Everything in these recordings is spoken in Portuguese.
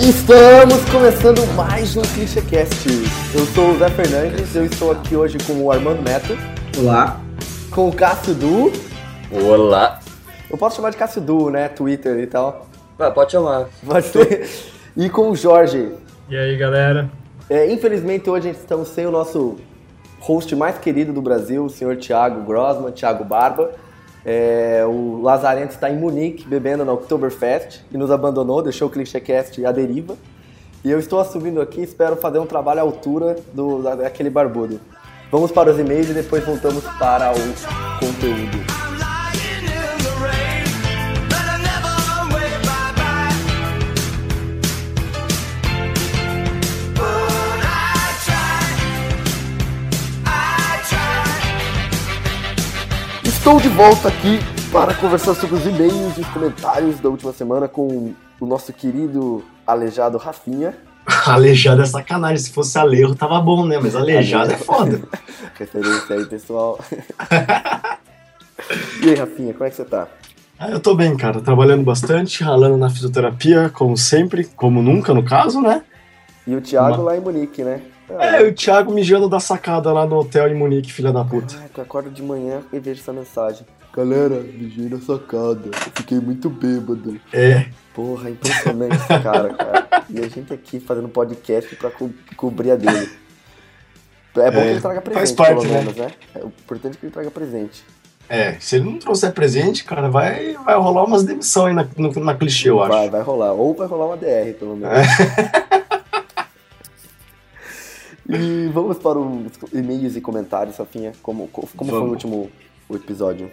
Estamos começando mais um ClichêCast. Eu sou o Zé Fernandes, eu estou aqui hoje com o Armando Neto. Olá. Com o Cássio Du. Olá. Eu posso chamar de Cássio Du, né? Twitter e tal. Ah, pode chamar. Pode ser. E com o Jorge. E aí, galera? É, infelizmente hoje estamos sem o nosso host mais querido do Brasil, o senhor Thiago Grossman, Thiago Barba. É, o Lazarento está em Munique bebendo na Oktoberfest e nos abandonou, deixou o ClichêCast à deriva. E eu estou assumindo aqui, espero fazer um trabalho à altura do, daquele barbudo. Vamos para os e-mails e depois voltamos para o conteúdo. Estou de volta aqui para conversar sobre os e-mails e os comentários da última semana com o nosso querido aleijado Rafinha. Aleijado é sacanagem. Se fosse alejo, tava bom, né? Mas aleijado é foda. Referência aí, pessoal. e aí, Rafinha, como é que você tá? Ah, eu tô bem, cara. Trabalhando bastante, ralando na fisioterapia, como sempre, como nunca, no caso, né? E o Thiago Uma... lá em Munique, né? É, o Thiago mijando da sacada lá no hotel em Munique, filha da puta. Caraca, eu acordo de manhã e vejo essa mensagem. Galera, mijei na sacada. Eu fiquei muito bêbado. É. Porra, impressionante esse cara, cara. E a gente aqui fazendo podcast pra co cobrir a dele. É bom é, que ele traga presente, faz parte, pelo né? menos, né? É importante que ele traga presente. É, se ele não trouxer presente, cara, vai, vai rolar umas demissões aí na, no, na clichê, eu acho. Vai, vai rolar. Ou vai rolar uma DR, pelo menos. É. E vamos para os e-mails e comentários, Safinha. Como, como foi o último o episódio?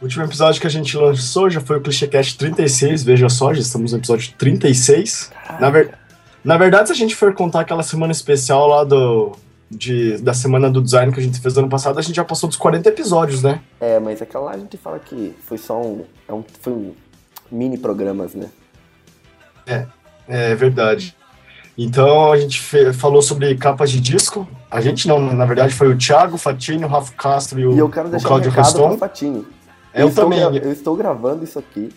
O último episódio que a gente lançou já foi o ClichêCast 36, veja só, já estamos no episódio 36. Na, ver... Na verdade, se a gente for contar aquela semana especial lá do, de, da semana do design que a gente fez ano passado, a gente já passou dos 40 episódios, né? É, mas aquela lá a gente fala que foi só um. É um foi um mini programas, né? É, é verdade. Então a gente falou sobre capas de disco. A gente não, na verdade foi o Thiago, Fatini, o Rafa Castro e o, e eu quero deixar o Cláudio um recado Fatini. Eu, eu também. Eu estou gravando isso aqui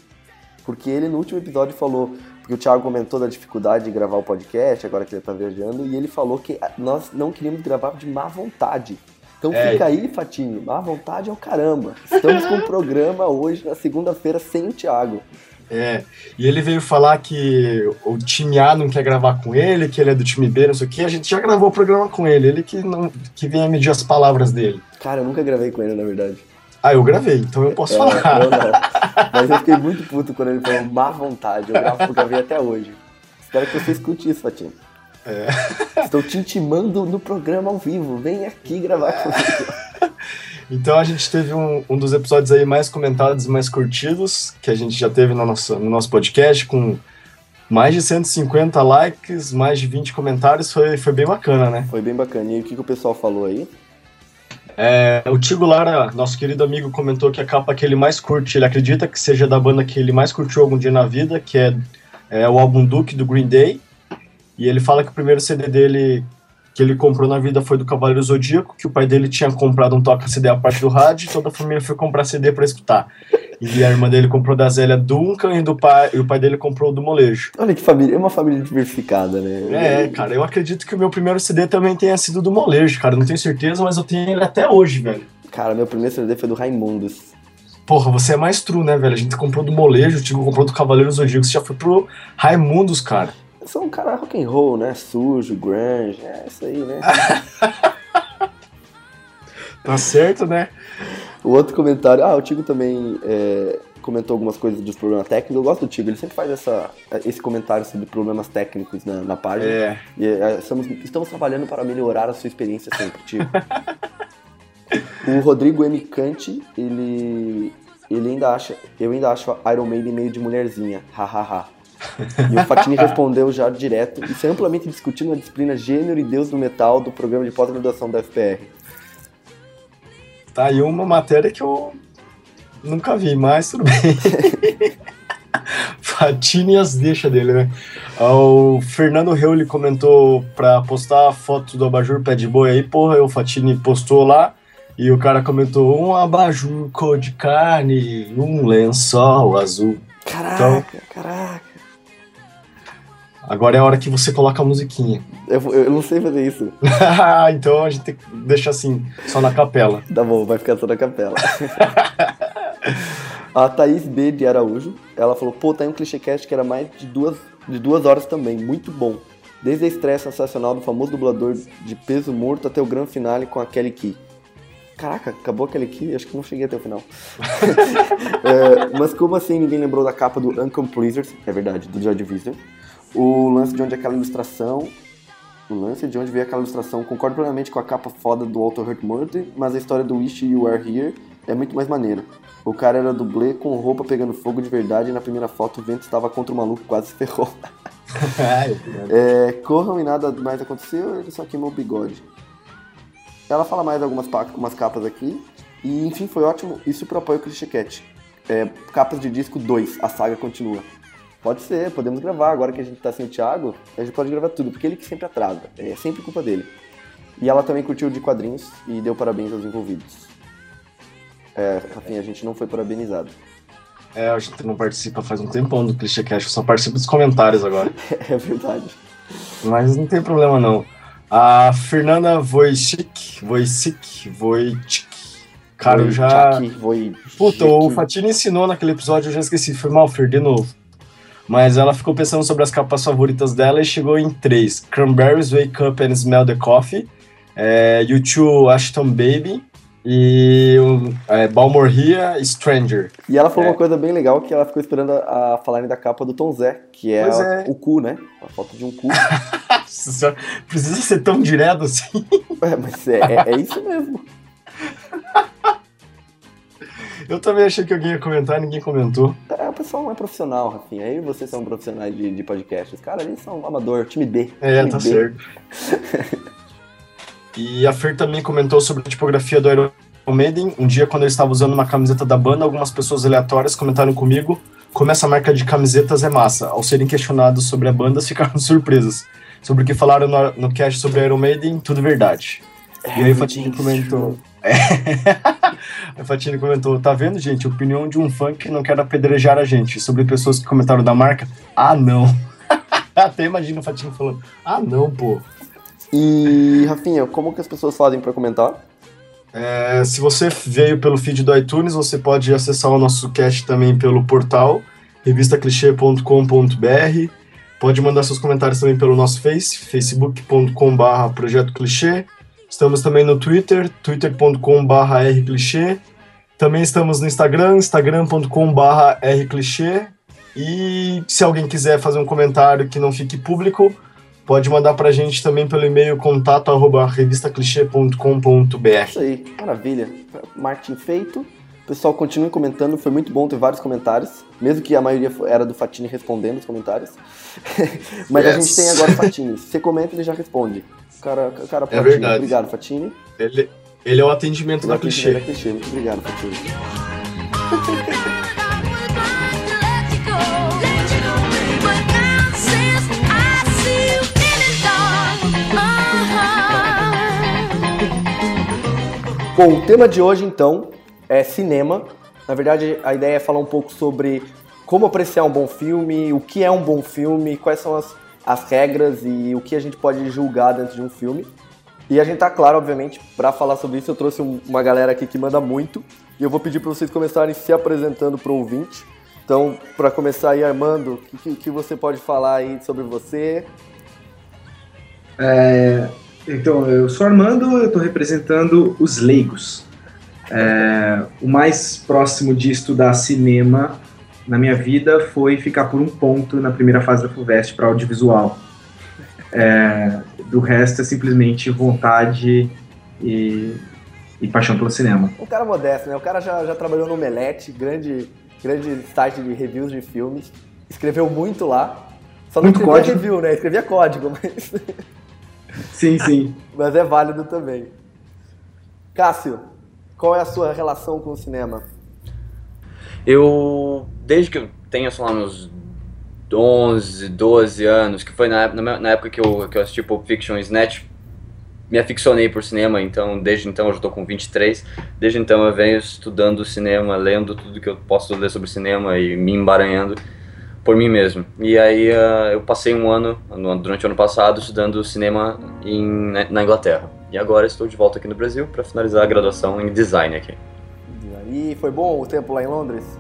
porque ele no último episódio falou, porque o Thiago comentou da dificuldade de gravar o podcast, agora que ele está viajando, e ele falou que nós não queríamos gravar de má vontade. Então é. fica aí, Fatini, má vontade é o caramba. Estamos com um programa hoje, na segunda-feira, sem o Thiago. É, e ele veio falar que o time A não quer gravar com ele, que ele é do time B, não sei o que. A gente já gravou o programa com ele, ele que, não, que vem a medir as palavras dele. Cara, eu nunca gravei com ele, na verdade. Ah, eu gravei, então eu posso é, falar. Eu não. Mas eu fiquei muito puto quando ele falou má vontade. Eu, gravo, eu gravei até hoje. Espero que você escute isso, Fatinho. É. Estou te intimando no programa ao vivo. Vem aqui gravar comigo. Então a gente teve um, um dos episódios aí mais comentados e mais curtidos que a gente já teve no nosso, no nosso podcast, com mais de 150 likes, mais de 20 comentários, foi, foi bem bacana, né? Foi bem bacana. E o que, que o pessoal falou aí? É, o Tigo Lara, nosso querido amigo, comentou que a capa que ele mais curte, ele acredita que seja da banda que ele mais curtiu algum dia na vida, que é, é o álbum Duke do Green Day. E ele fala que o primeiro CD dele que ele comprou na vida foi do Cavaleiro Zodíaco, que o pai dele tinha comprado um toca-CD a parte do rádio e toda a família foi comprar CD para escutar. E a irmã dele comprou da Zélia Duncan e, do pai, e o pai dele comprou do Molejo. Olha que família, é uma família diversificada, né? É, cara, eu acredito que o meu primeiro CD também tenha sido do Molejo, cara. Não tenho certeza, mas eu tenho ele até hoje, velho. Cara, meu primeiro CD foi do Raimundos. Porra, você é mais true, né, velho? A gente comprou do Molejo, o Tigo comprou do Cavaleiro Zodíaco, você já foi pro Raimundos, cara sou um cara rock and roll, né? Sujo, grunge, é isso aí, né? tá certo, né? O outro comentário, ah, o Tigo também é, comentou algumas coisas dos problemas técnicos. Eu gosto do Tigo, ele sempre faz essa, esse comentário sobre problemas técnicos na, na página. É. E é, estamos, estamos trabalhando para melhorar a sua experiência sempre, Tigo. o Rodrigo M. Cante, ele, ele ainda acha, eu ainda acho Iron Maiden meio de mulherzinha, hahaha. E o Fatini respondeu já direto, isso é amplamente discutido na disciplina Gênero e Deus do Metal do programa de pós-graduação da FPR. Tá aí uma matéria que eu nunca vi, mas tudo bem. Fatini e as deixas dele, né? O Fernando Reuli comentou pra postar a foto do abajur pé de boi aí, porra, o Fatini postou lá e o cara comentou um abajur cor de carne, um lençol azul. Caraca, então, caraca. Agora é a hora que você coloca a musiquinha. Eu, eu não sei fazer isso. então a gente deixa assim, só na capela. Tá bom, vai ficar só na capela. a Thaís B de Araújo, ela falou, pô, tá aí um clichêcast que era mais de duas, de duas horas também, muito bom. Desde a estreia sensacional do famoso dublador de peso morto até o grande finale com a Kelly Key. Caraca, acabou aquele aqui? Acho que não cheguei até o final. é, mas como assim ninguém lembrou da capa do Uncome Pleasers? É verdade, do George Visor. O lance de onde é aquela ilustração. O lance de onde veio aquela ilustração. Concordo plenamente com a capa foda do Walter Hurt Murder, mas a história do Wish You Are Here é muito mais maneira. O cara era dublê com roupa pegando fogo de verdade e na primeira foto o vento estava contra o maluco quase se ferrou. é, corram e nada mais aconteceu, ele só queimou o bigode. Ela fala mais algumas umas capas aqui. E enfim, foi ótimo. Isso pro apoio Clichê Cat. É, capas de disco 2, a saga continua. Pode ser, podemos gravar. Agora que a gente tá sem o Thiago, a gente pode gravar tudo, porque ele que sempre atrasa. É sempre culpa dele. E ela também curtiu de quadrinhos e deu parabéns aos envolvidos. É, Rafinha, a gente não foi parabenizado. É, a gente não participa faz um tempão do Clichê Cast, só participa dos comentários agora. é verdade. Mas não tem problema não. A Fernanda Wojcik, Wojcik, Wojcik. Cara, eu já. Puta, o Fatini ensinou naquele episódio, eu já esqueci, foi mal, Fer, de novo. Mas ela ficou pensando sobre as capas favoritas dela e chegou em três: Cranberries Wake Up and Smell the Coffee, é, U2 Ashton Baby e é, Stranger. E ela falou é. uma coisa bem legal que ela ficou esperando a, a falarem da capa do Tom Zé, que é, é, o cu, né? A foto de um cu. Precisa ser tão direto assim. É, mas é, é, é isso mesmo. Eu também achei que alguém ia comentar, ninguém comentou. É, o pessoal não é profissional, Rafinha. Aí vocês são profissionais de, de podcast. Os caras ali são amador, time B. É, time tá B. certo. e a Fer também comentou sobre a tipografia do Iron Maiden. Um dia, quando eu estava usando uma camiseta da banda, algumas pessoas aleatórias comentaram comigo como essa marca de camisetas é massa. Ao serem questionados sobre a banda, ficaram surpresas. Sobre o que falaram no, no cast sobre Iron Maiden, tudo verdade. É, e aí o Fatini comentou. É. a Fatini comentou: tá vendo, gente? Opinião de um fã que não quer apedrejar a gente. Sobre pessoas que comentaram da marca. Ah, não. Até imagino o Fatini falando: ah, não, pô. E, Rafinha, como que as pessoas fazem para comentar? É, se você veio pelo feed do iTunes, você pode acessar o nosso cast também pelo portal revistaclichê.com.br. Pode mandar seus comentários também pelo nosso Face, facebook.com.br Projeto Clichê. Estamos também no Twitter, twitter.com.br rclichê. Também estamos no Instagram, instagram.com.br rclichê. E se alguém quiser fazer um comentário que não fique público, pode mandar para a gente também pelo e-mail contato arroba revistaclichê.com.br. Isso aí, maravilha. Marketing feito. Pessoal, continue comentando, foi muito bom ter vários comentários, mesmo que a maioria era do Fatini respondendo os comentários. Mas yes. a gente tem agora o Fatini. Se você comenta, ele já responde. O cara, o cara é verdade. Obrigado, Fatini. Ele, ele é o atendimento da clichê. Da clichê. Muito obrigado, Fatini. Bom, o tema de hoje então é cinema. Na verdade, a ideia é falar um pouco sobre como apreciar um bom filme, o que é um bom filme, quais são as as regras e o que a gente pode julgar dentro de um filme. E a gente tá claro, obviamente, para falar sobre isso, eu trouxe uma galera aqui que manda muito. E eu vou pedir para vocês começarem se apresentando para o ouvinte. Então, para começar aí, Armando, o que, que, você pode falar aí sobre você? É, então, eu sou Armando, eu estou representando os leigos. É, o mais próximo de estudar cinema na minha vida foi ficar por um ponto na primeira fase da FUVEST para audiovisual. É, do resto é simplesmente vontade e, e, paixão pelo cinema. Um cara modesto, né? O cara já, já trabalhou no Melete, grande, grande site de reviews de filmes, escreveu muito lá. Só não muito escrevia código. review, né? Escrevia código, mas. Sim, sim. mas é válido também. Cássio, qual é a sua relação com o cinema? Eu, desde que eu tenho, sei lá, meus 11, 12 anos, que foi na, na época que eu, que eu assisti Pulp Fiction e Snatch, me aficionei por cinema, então desde então eu já estou com 23, desde então eu venho estudando cinema, lendo tudo que eu posso ler sobre cinema e me embaranhando por mim mesmo. E aí uh, eu passei um ano, durante o ano passado, estudando cinema em, na Inglaterra. E agora estou de volta aqui no Brasil para finalizar a graduação em design aqui. E foi bom o tempo lá em Londres?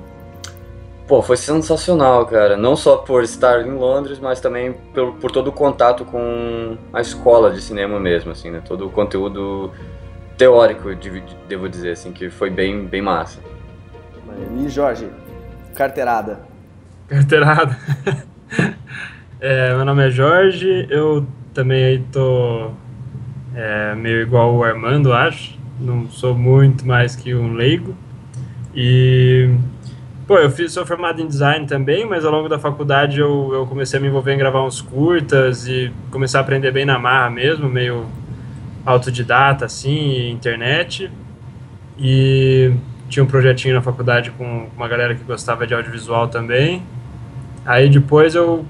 Pô, foi sensacional, cara. Não só por estar em Londres, mas também por, por todo o contato com a escola de cinema mesmo, assim, né? Todo o conteúdo teórico, devo dizer, assim, que foi bem, bem massa. E Jorge, carteirada? Carteirada. é, meu nome é Jorge, eu também aí tô é, meio igual o Armando, acho. Não sou muito mais que um leigo. E Pô, eu fiz, sou formado em design também, mas ao longo da faculdade eu, eu comecei a me envolver em gravar uns curtas e começar a aprender bem na marra mesmo, meio autodidata, assim, internet. E tinha um projetinho na faculdade com uma galera que gostava de audiovisual também. Aí depois eu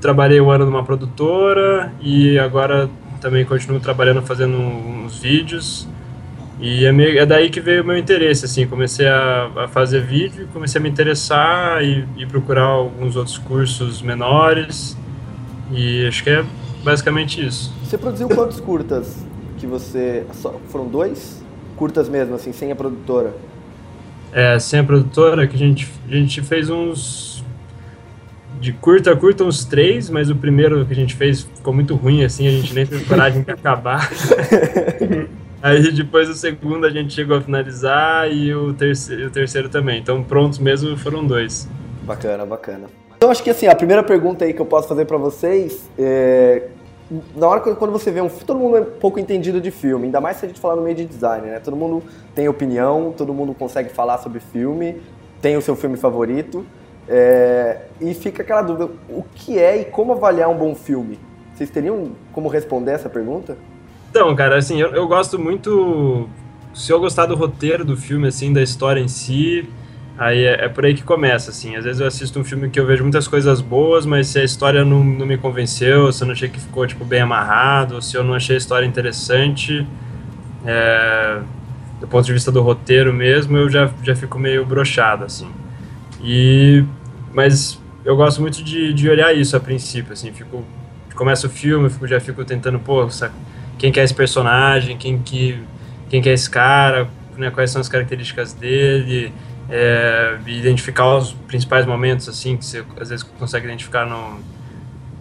trabalhei um ano numa produtora e agora também continuo trabalhando fazendo uns vídeos. E é, meio, é daí que veio o meu interesse, assim, comecei a, a fazer vídeo, comecei a me interessar e, e, procurar alguns outros cursos menores, e acho que é basicamente isso. Você produziu quantos curtas que você... foram dois? Curtas mesmo, assim, sem a produtora? É, sem a produtora, que a gente, a gente fez uns... De curta a curta, uns três, mas o primeiro que a gente fez ficou muito ruim, assim, a gente nem teve coragem de acabar. Aí depois o segundo a gente chegou a finalizar e o terceiro, o terceiro também. Então prontos mesmo foram dois. Bacana, bacana. Então acho que assim, a primeira pergunta aí que eu posso fazer para vocês é na hora que quando você vê um todo mundo é um pouco entendido de filme, ainda mais se a gente falar no meio de design, né? Todo mundo tem opinião, todo mundo consegue falar sobre filme, tem o seu filme favorito, é, e fica aquela dúvida, o que é e como avaliar um bom filme? Vocês teriam como responder essa pergunta? Então, cara, assim, eu, eu gosto muito. Se eu gostar do roteiro do filme, assim, da história em si, aí é, é, por aí que começa, assim. Às vezes eu assisto um filme que eu vejo muitas coisas boas, mas se a história não, não me convenceu, se eu não achei que ficou, tipo, bem amarrado, se eu não achei a história interessante, é, do ponto de vista do roteiro mesmo, eu já, já fico meio brochado, assim. E... Mas eu gosto muito de, de olhar isso a princípio, assim, fico... Começa o filme, fico, já fico tentando, pô, quem que é esse personagem, quem que, quem que é esse cara, né, quais são as características dele, é, identificar os principais momentos assim que você às vezes consegue identificar no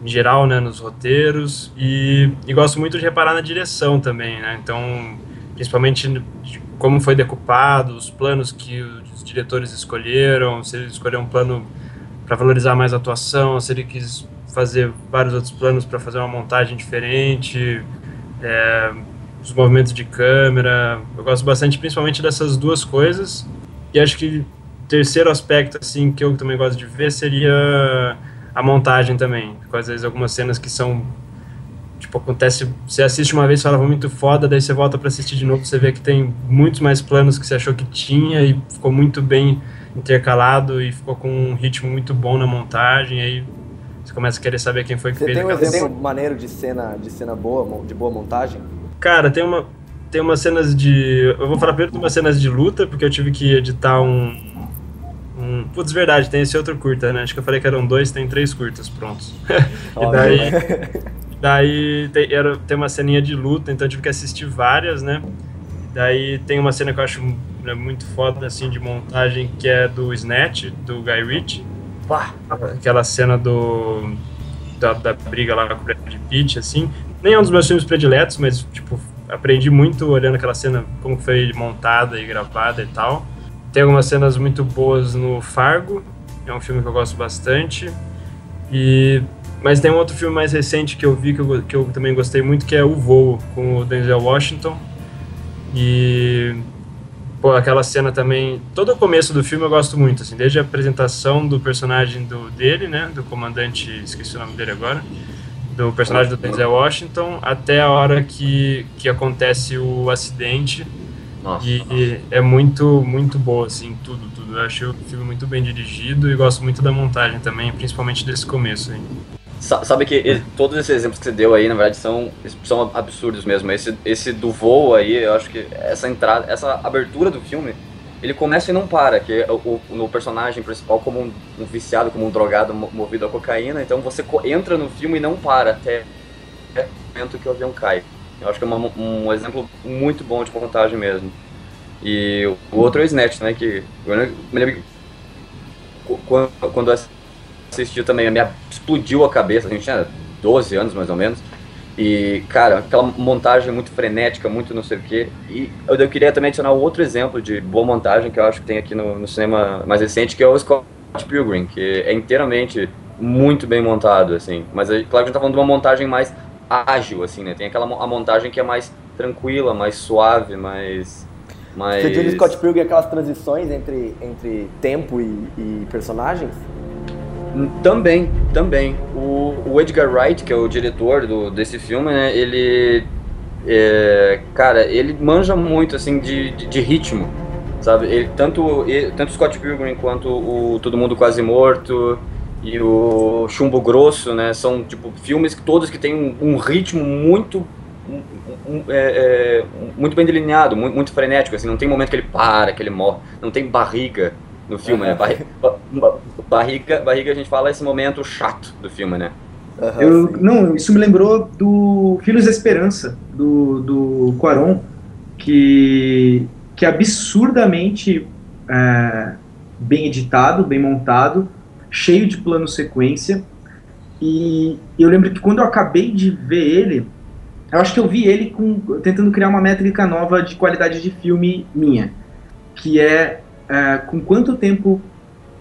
em geral, né, nos roteiros e, e gosto muito de reparar na direção também, né? Então, principalmente como foi decupado, os planos que os diretores escolheram, se ele escolheu um plano para valorizar mais a atuação, se ele quis fazer vários outros planos para fazer uma montagem diferente, é, os movimentos de câmera. Eu gosto bastante, principalmente dessas duas coisas. E acho que terceiro aspecto, assim, que eu também gosto de ver seria a montagem também. Com às vezes algumas cenas que são tipo acontece, você assiste uma vez e fala muito foda, daí você volta para assistir de novo, você vê que tem muitos mais planos que você achou que tinha e ficou muito bem intercalado e ficou com um ritmo muito bom na montagem, aí você começa a querer saber quem foi que Você fez tem um exemplo cena. maneiro de cena, de cena boa, de boa montagem? Cara, tem uma tem umas cenas de. Eu vou falar primeiro de umas cenas de luta, porque eu tive que editar um. um putz, verdade, tem esse outro curta, né? Acho que eu falei que eram dois, tem três curtas prontos. e daí. Daí tem, era, tem uma ceninha de luta, então eu tive que assistir várias, né? Daí tem uma cena que eu acho né, muito foda, assim, de montagem, que é do Snatch, do Guy Ritchie Pá. Aquela cena do. Da, da, briga lá com o Brad Pitt, assim. Nem é um dos meus filmes prediletos, mas, tipo, aprendi muito olhando aquela cena, como foi montada e gravada e tal. Tem algumas cenas muito boas no Fargo, é um filme que eu gosto bastante. E mas tem um outro filme mais recente que eu vi que eu, que eu também gostei muito, que é O Voo, com o Denzel Washington. E Pô, aquela cena também. Todo o começo do filme eu gosto muito, assim, desde a apresentação do personagem do, dele, né? Do comandante, esqueci o nome dele agora. Do personagem do Denzel Washington, até a hora que, que acontece o acidente. Nossa, e, nossa. é muito, muito boa, assim, tudo, tudo tudo. Eu achei o filme muito bem dirigido e gosto muito da montagem também, principalmente desse começo aí. Sabe que todos esses exemplos que você deu aí, na verdade, são, são absurdos mesmo. Esse, esse do voo aí, eu acho que essa entrada, essa abertura do filme, ele começa e não para, que é o, o, personagem principal como um, um, viciado, como um drogado movido a cocaína, então você entra no filme e não para até o momento que o avião cai. Eu acho que é uma, um exemplo muito bom de montagem mesmo. E o outro é o Snatch, né, que quando, quando assistiu também, me explodiu a cabeça, a gente tinha 12 anos mais ou menos. E, cara, aquela montagem muito frenética, muito não sei o quê. E eu, eu queria também adicionar outro exemplo de boa montagem que eu acho que tem aqui no, no cinema mais recente, que é o Scott Pilgrim, que é inteiramente muito bem montado, assim. Mas, claro que a gente tá falando de uma montagem mais ágil, assim, né? Tem aquela a montagem que é mais tranquila, mais suave, mais... mais... Você diz Scott Pilgrim aquelas transições entre, entre tempo e, e personagens? Também, também. O, o, Edgar Wright, que é o diretor do, desse filme, né, ele. É, cara, ele manja muito, assim, de, de, de ritmo, sabe? Ele, tanto, ele, tanto Scott Pilgrim quanto o Todo Mundo Quase Morto e o Chumbo Grosso, né, são, tipo, filmes que todos que têm um, um ritmo muito um, é, é, muito bem delineado, muito, muito, frenético, assim, não tem momento que ele para, que ele morre, não tem barriga, no filme, né? Barriga, barriga, barriga, a gente fala esse momento chato do filme, né? Uhum, eu, não, isso me lembrou do Filhos da Esperança, do, do Quaron, que, que é absurdamente é, bem editado, bem montado, cheio de plano sequência. E eu lembro que quando eu acabei de ver ele, eu acho que eu vi ele com, tentando criar uma métrica nova de qualidade de filme minha, que é é, com quanto tempo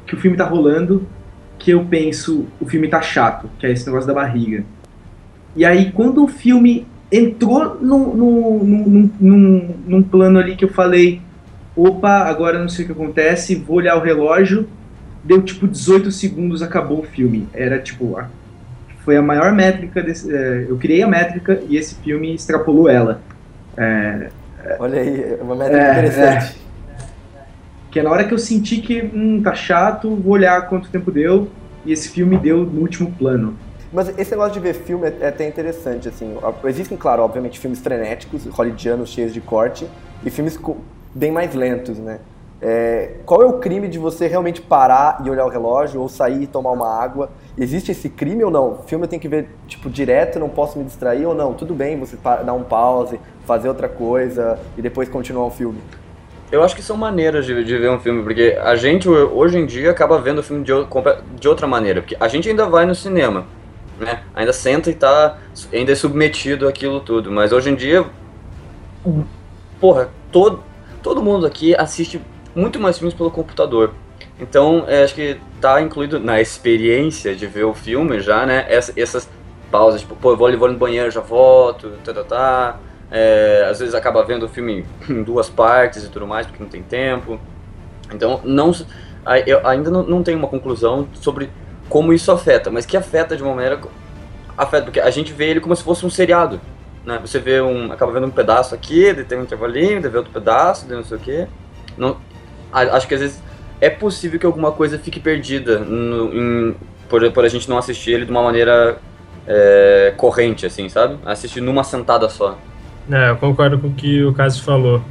que o filme tá rolando que eu penso o filme tá chato, que é esse negócio da barriga. E aí quando o filme entrou no, no, no, num, num plano ali que eu falei, opa, agora não sei o que acontece, vou olhar o relógio, deu tipo 18 segundos, acabou o filme. Era tipo, a, foi a maior métrica, desse, é, eu criei a métrica e esse filme extrapolou ela. É, Olha aí, uma métrica é, interessante. Que é na hora que eu senti que, hum, tá chato, vou olhar quanto tempo deu, e esse filme deu no último plano. Mas esse negócio de ver filme é, é até interessante, assim. Existem, claro, obviamente, filmes frenéticos, hollywoodianos, cheios de corte, e filmes bem mais lentos, né? É, qual é o crime de você realmente parar e olhar o relógio, ou sair e tomar uma água? Existe esse crime ou não? O filme eu tenho que ver, tipo, direto, não posso me distrair ou não? Tudo bem você dar um pause, fazer outra coisa e depois continuar o filme. Eu acho que são maneiras de, de ver um filme, porque a gente hoje em dia acaba vendo o filme de, de outra maneira, porque a gente ainda vai no cinema, né? Ainda senta e tá ainda é submetido àquilo tudo, mas hoje em dia porra, todo todo mundo aqui assiste muito mais filmes pelo computador. Então, é, acho que tá incluído na experiência de ver o filme já, né? Essa, essas pausas, tipo, pô, eu vou, vou no banheiro, já volto, tá, tá, tá. É, às vezes acaba vendo o filme em duas partes e tudo mais, porque não tem tempo. Então, não, eu ainda não, não tenho uma conclusão sobre como isso afeta, mas que afeta de uma maneira. Afeta, porque a gente vê ele como se fosse um seriado. Né? Você vê um. acaba vendo um pedaço aqui, daí tem um intervalinho, daí vê outro pedaço, daí não sei o quê. Não, acho que às vezes é possível que alguma coisa fique perdida no, em, por, por a gente não assistir ele de uma maneira é, corrente, assim, sabe? Assistir numa sentada só. É, eu concordo com o que o Cássio falou.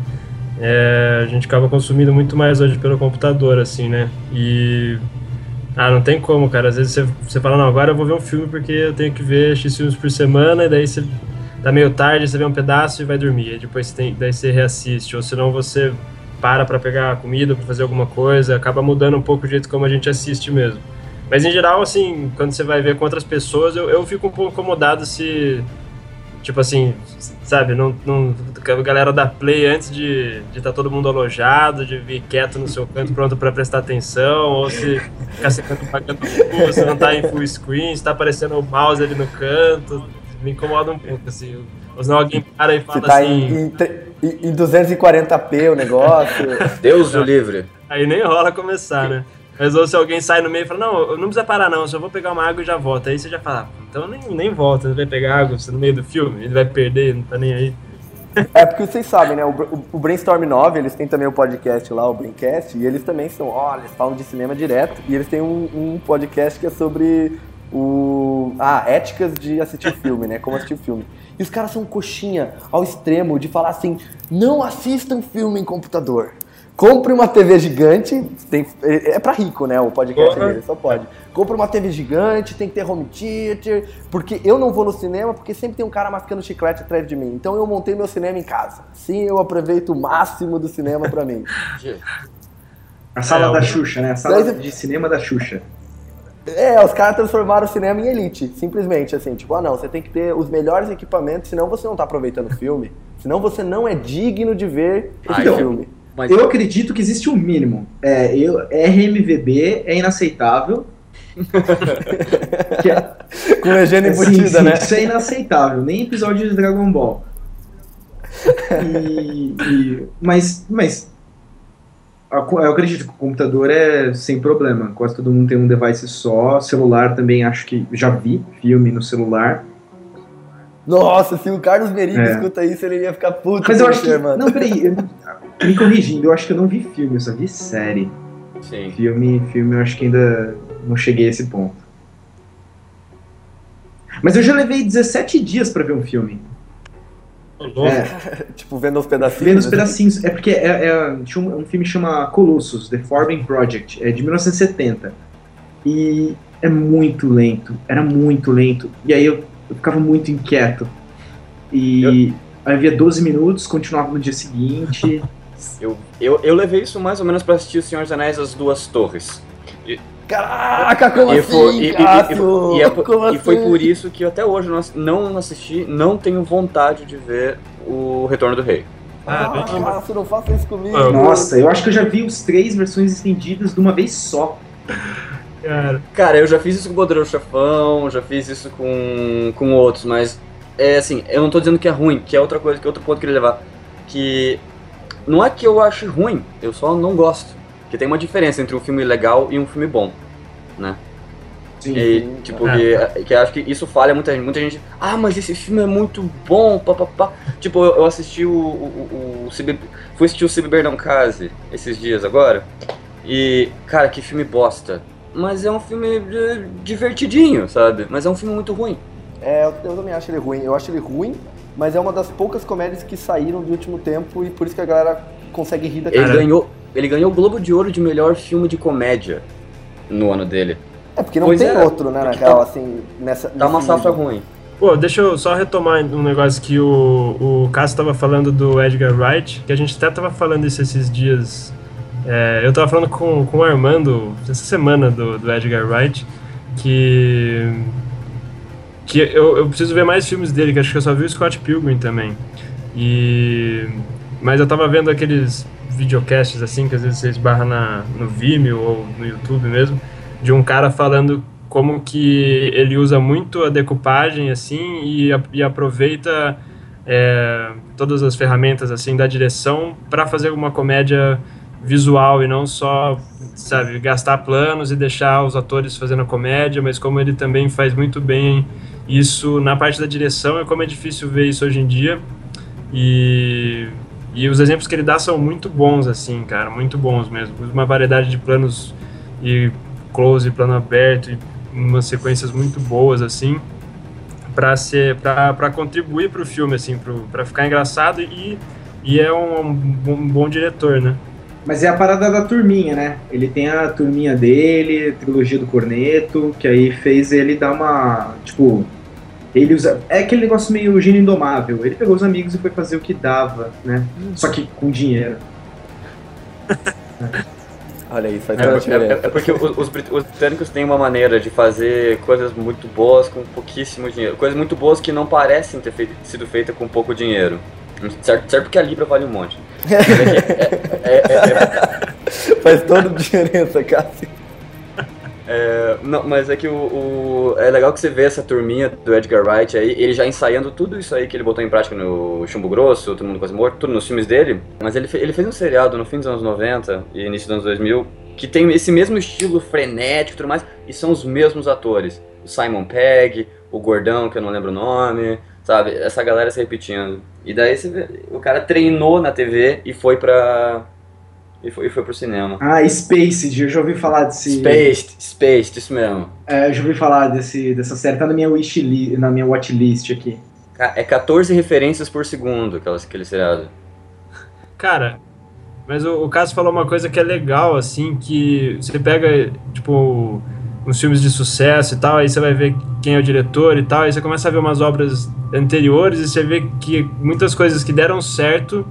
É, a gente acaba consumindo muito mais hoje pelo computador, assim, né? E. Ah, não tem como, cara. Às vezes você, você fala, não, agora eu vou ver um filme porque eu tenho que ver X filmes por semana, e daí você tá meio tarde, você vê um pedaço e vai dormir. E depois você tem, daí você reassiste. Ou senão você para pra pegar comida, pra fazer alguma coisa, acaba mudando um pouco o jeito como a gente assiste mesmo. Mas em geral, assim, quando você vai ver com outras pessoas, eu, eu fico um pouco incomodado se Tipo assim, sabe, não, não, a galera da Play antes de estar de tá todo mundo alojado, de vir quieto no seu canto pronto para prestar atenção, ou se ficar secando pagando você não tá em full screen, está aparecendo o mouse ali no canto, me incomoda um pouco, assim. Ou senão alguém para e fala tá assim. Em, em, em 240p o negócio. Deus o livre. Aí nem rola começar, né? Mas ou se alguém sai no meio e fala, não, não precisa parar não, só vou pegar uma água e já volto. Aí você já fala, então nem, nem volta, ele vai pegar água, você no meio do filme, ele vai perder, não tá nem aí. É porque vocês sabem, né? O, o, o, Brainstorm 9, eles têm também o podcast lá, o Braincast, e eles também são, olha, eles falam de cinema direto, e eles têm um, um podcast que é sobre o. Ah, éticas de assistir filme, né? Como assistir filme. E os caras são coxinha ao extremo de falar assim: não assistam filme em computador. Compre uma TV gigante, tem, é pra rico, né? O podcast uhum. dele, só pode. Compre uma TV gigante, tem que ter home theater, porque eu não vou no cinema porque sempre tem um cara mascando chiclete atrás de mim. Então eu montei meu cinema em casa. Sim, eu aproveito o máximo do cinema pra mim. A sala é, da Xuxa, né? A sala de cinema da Xuxa. É, os caras transformaram o cinema em elite, simplesmente assim, tipo, ah não, você tem que ter os melhores equipamentos, senão você não tá aproveitando o filme, senão você não é digno de ver esse então, filme. Mas... Eu acredito que existe um mínimo. É, eu, RMVB é inaceitável. é, Com legenda embutida, né? Isso é inaceitável, nem episódio de Dragon Ball. E, e, mas, mas eu acredito que o computador é sem problema. Quase todo mundo tem um device só. Celular também acho que já vi filme no celular. Nossa, se o Carlos Merigo é. escuta isso, ele ia ficar puto. Mas eu acho que. Mano. Não, peraí. Eu, me corrigindo, eu acho que eu não vi filme, eu só vi série. Sim. Filme, filme, eu acho que ainda não cheguei a esse ponto. Mas eu já levei 17 dias para ver um filme. É. tipo, vendo os pedacinhos. Vendo os né? pedacinhos. É porque é, é, um, um filme que chama Colossus, The Forbidden Project, é de 1970. E é muito lento. Era muito lento. E aí eu, eu ficava muito inquieto. E eu... aí havia 12 minutos, continuava no dia seguinte. Eu, eu, eu levei isso mais ou menos para assistir O Senhor dos Anéis As Duas Torres. Caraca, como e assim, foi, e, e, e, é, e, foi assim? por isso que até hoje não, não assisti, não tenho vontade de ver o Retorno do Rei. Ah, ah não faça isso comigo. Nossa, eu acho que eu já vi os três versões estendidas de uma vez só. Cara, Cara eu já fiz isso com o Poderoso Chefão, já fiz isso com, com outros, mas é assim, eu não tô dizendo que é ruim, que é outra coisa, que é outro ponto que eu queria levar. Que não é que eu ache ruim, eu só não gosto. Que tem uma diferença entre um filme legal e um filme bom, né? Sim. E, tipo, é. que, que acho que isso falha muita gente. Muita gente, ah, mas esse filme é muito bom, papapá. Tipo, eu, eu assisti o. o, o, o fui assistir o Se Beber Não Case esses dias agora. E, cara, que filme bosta. Mas é um filme divertidinho, sabe? Mas é um filme muito ruim. É, eu, eu também acho ele ruim. Eu acho ele ruim, mas é uma das poucas comédias que saíram do último tempo e por isso que a galera consegue rir daquele. Ele ganhou, ele ganhou o Globo de Ouro de melhor filme de comédia no ano dele. É, porque não pois tem é, outro, né, na real, tá, assim, nessa. Tá uma safra ruim. Pô, deixa eu só retomar um negócio que o, o Cássio tava falando do Edgar Wright, que a gente até tava falando isso esses dias. É, eu tava falando com, com o Armando essa semana do, do Edgar Wright, que que eu, eu preciso ver mais filmes dele, que acho que eu só vi o Scott Pilgrim também. E mas eu tava vendo aqueles videocasts assim que às vezes você esbarra na, no Vimeo ou no YouTube mesmo, de um cara falando como que ele usa muito a decupagem assim e, e aproveita é, todas as ferramentas assim da direção para fazer uma comédia visual e não só sabe gastar planos e deixar os atores fazendo a comédia, mas como ele também faz muito bem isso na parte da direção é como é difícil ver isso hoje em dia. E, e os exemplos que ele dá são muito bons, assim, cara, muito bons mesmo. Uma variedade de planos e close, plano aberto, e umas sequências muito boas, assim, para ser para contribuir para o filme, assim, para ficar engraçado e, e é um, um, um bom diretor, né? Mas é a parada da turminha, né? Ele tem a turminha dele, trilogia do Corneto, que aí fez ele dar uma. Tipo, ele usa. É aquele negócio meio gênio indomável. Ele pegou os amigos e foi fazer o que dava, né? Só que com dinheiro. Olha isso, faz é, é, é, porque os, os, britânicos têm uma maneira de fazer coisas muito boas com pouquíssimo dinheiro. Coisas muito boas que não parecem ter feito, sido feitas com pouco dinheiro. Certo, certo porque a Libra vale um monte. É, é, é, faz toda a diferença, Cássio. É, não, mas é que o, o, É legal que você vê essa turminha do Edgar Wright aí, ele já ensaiando tudo isso aí que ele botou em prática no Chumbo Grosso, Todo Mundo Quase Morto, tudo nos filmes dele. Mas ele, ele fez um seriado no fim dos anos 90 e início dos anos 2000 que tem esse mesmo estilo frenético e tudo mais, e são os mesmos atores. O Simon Pegg, o Gordão, que eu não lembro o nome, sabe? Essa galera se repetindo. E daí você vê, o cara treinou na TV e foi pra. E foi, e foi pro cinema. Ah, Spaced, eu já ouvi falar desse. Spaced, Spaced, isso mesmo. É, eu já ouvi falar desse, dessa série, tá na minha, wish li, na minha watchlist aqui. É 14 referências por segundo aquela, aquele seriado. Cara, mas o, o Cássio falou uma coisa que é legal, assim, que você pega, tipo, uns filmes de sucesso e tal, aí você vai ver quem é o diretor e tal, aí você começa a ver umas obras anteriores e você vê que muitas coisas que deram certo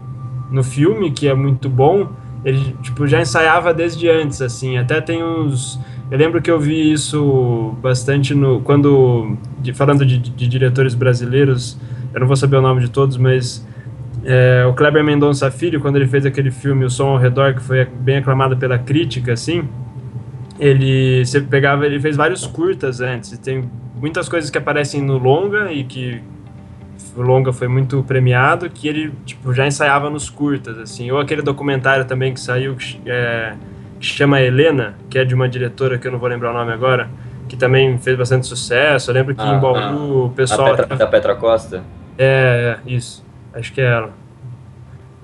no filme, que é muito bom, ele, tipo, já ensaiava desde antes, assim, até tem uns... Eu lembro que eu vi isso bastante no... Quando... de- falando de, de diretores brasileiros, eu não vou saber o nome de todos, mas... É, o Kleber Mendonça Filho, quando ele fez aquele filme O Som ao Redor, que foi bem aclamado pela crítica, assim, ele você pegava, ele fez vários curtas antes. Tem muitas coisas que aparecem no longa e que o longa foi muito premiado, que ele tipo já ensaiava nos curtas, assim. Ou aquele documentário também que saiu que, é, chama Helena, que é de uma diretora que eu não vou lembrar o nome agora, que também fez bastante sucesso. Eu lembro que Ah, em Bauru o A pessoal Petra, da Petra Costa? é, é, isso. Acho que é ela.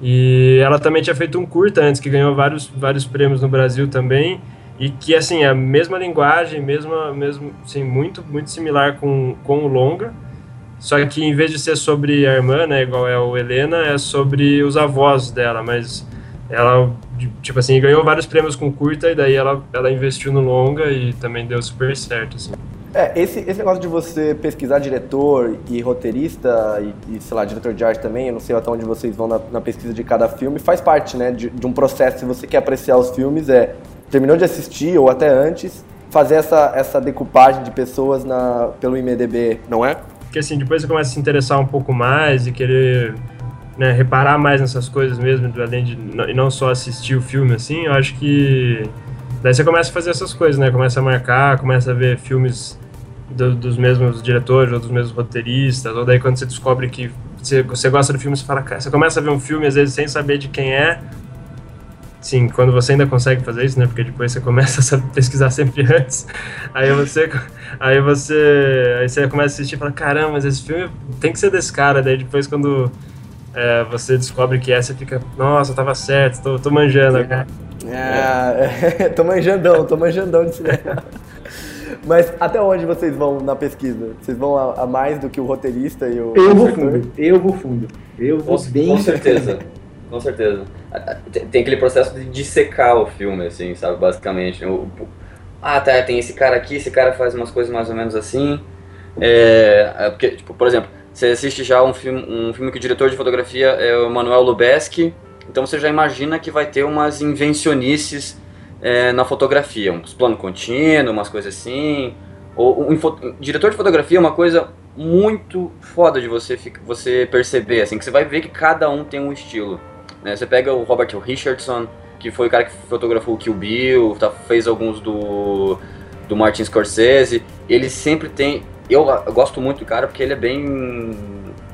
E ela também tinha feito um curta antes, que ganhou vários, vários prêmios no Brasil também. E que, assim, é a mesma linguagem, mesma, mesmo, assim, muito, muito similar com, com o longa. Só que em vez de ser sobre a irmã, né, igual é o Helena, é sobre os avós dela. Mas ela, tipo assim, ganhou vários prêmios com curta e daí ela, ela investiu no longa e também deu super certo, assim. É, esse, esse negócio de você pesquisar diretor e roteirista e, e, sei lá, diretor de arte também, eu não sei até onde vocês vão na, na pesquisa de cada filme, faz parte, né, de, de um processo, se você quer apreciar os filmes, é, terminou de assistir ou até antes, fazer essa, essa decupagem de pessoas na, pelo IMDB, não é? Porque assim, depois você começa a se interessar um pouco mais e querer né, reparar mais nessas coisas mesmo, além de e não só assistir o filme assim, eu acho que daí você começa a fazer essas coisas, né? Começa a marcar, começa a ver filmes do- dos mesmos diretores ou dos mesmos roteiristas, ou daí quando você descobre que você, você gosta do filme, você fala, você começa a ver um filme às vezes sem saber de quem é. Sim, quando você ainda consegue fazer isso, né? Porque depois você começa a pesquisar sempre antes. Aí você Aí você, aí você começa a assistir e fala, caramba, mas esse filme tem que ser desse cara. Daí depois quando é, você descobre que é, você fica, nossa, tava certo, tô, tô manjando agora. É, tô manjandão, tô manjandão de cinema. Mas até onde vocês vão na pesquisa? Vocês vão a, a mais do que o roteirista e o Eu vou fundo, eu vou fundo. Eu vou Com, bem. com certeza. Com certeza. Tem aquele processo de dissecar o filme, assim, sabe? Basicamente. Ah, tá, tem esse cara aqui, esse cara faz umas coisas mais ou menos assim. É, é porque, tipo, por exemplo, você assiste já um filme, um filme que o diretor de fotografia é o Manuel Lubezki, então você já imagina que vai ter umas invencionices é, na fotografia, uns plano contínuo, umas coisas assim. Ou um, diretor de fotografia é uma coisa muito foda de você, você perceber, assim, que você vai ver que cada um tem um estilo. Né? Você pega o Robert Richardson, que foi o cara que fotografou o Kill Bill, tá, fez alguns do, do Martin Scorsese, ele sempre tem... Eu, eu gosto muito do cara porque ele é bem,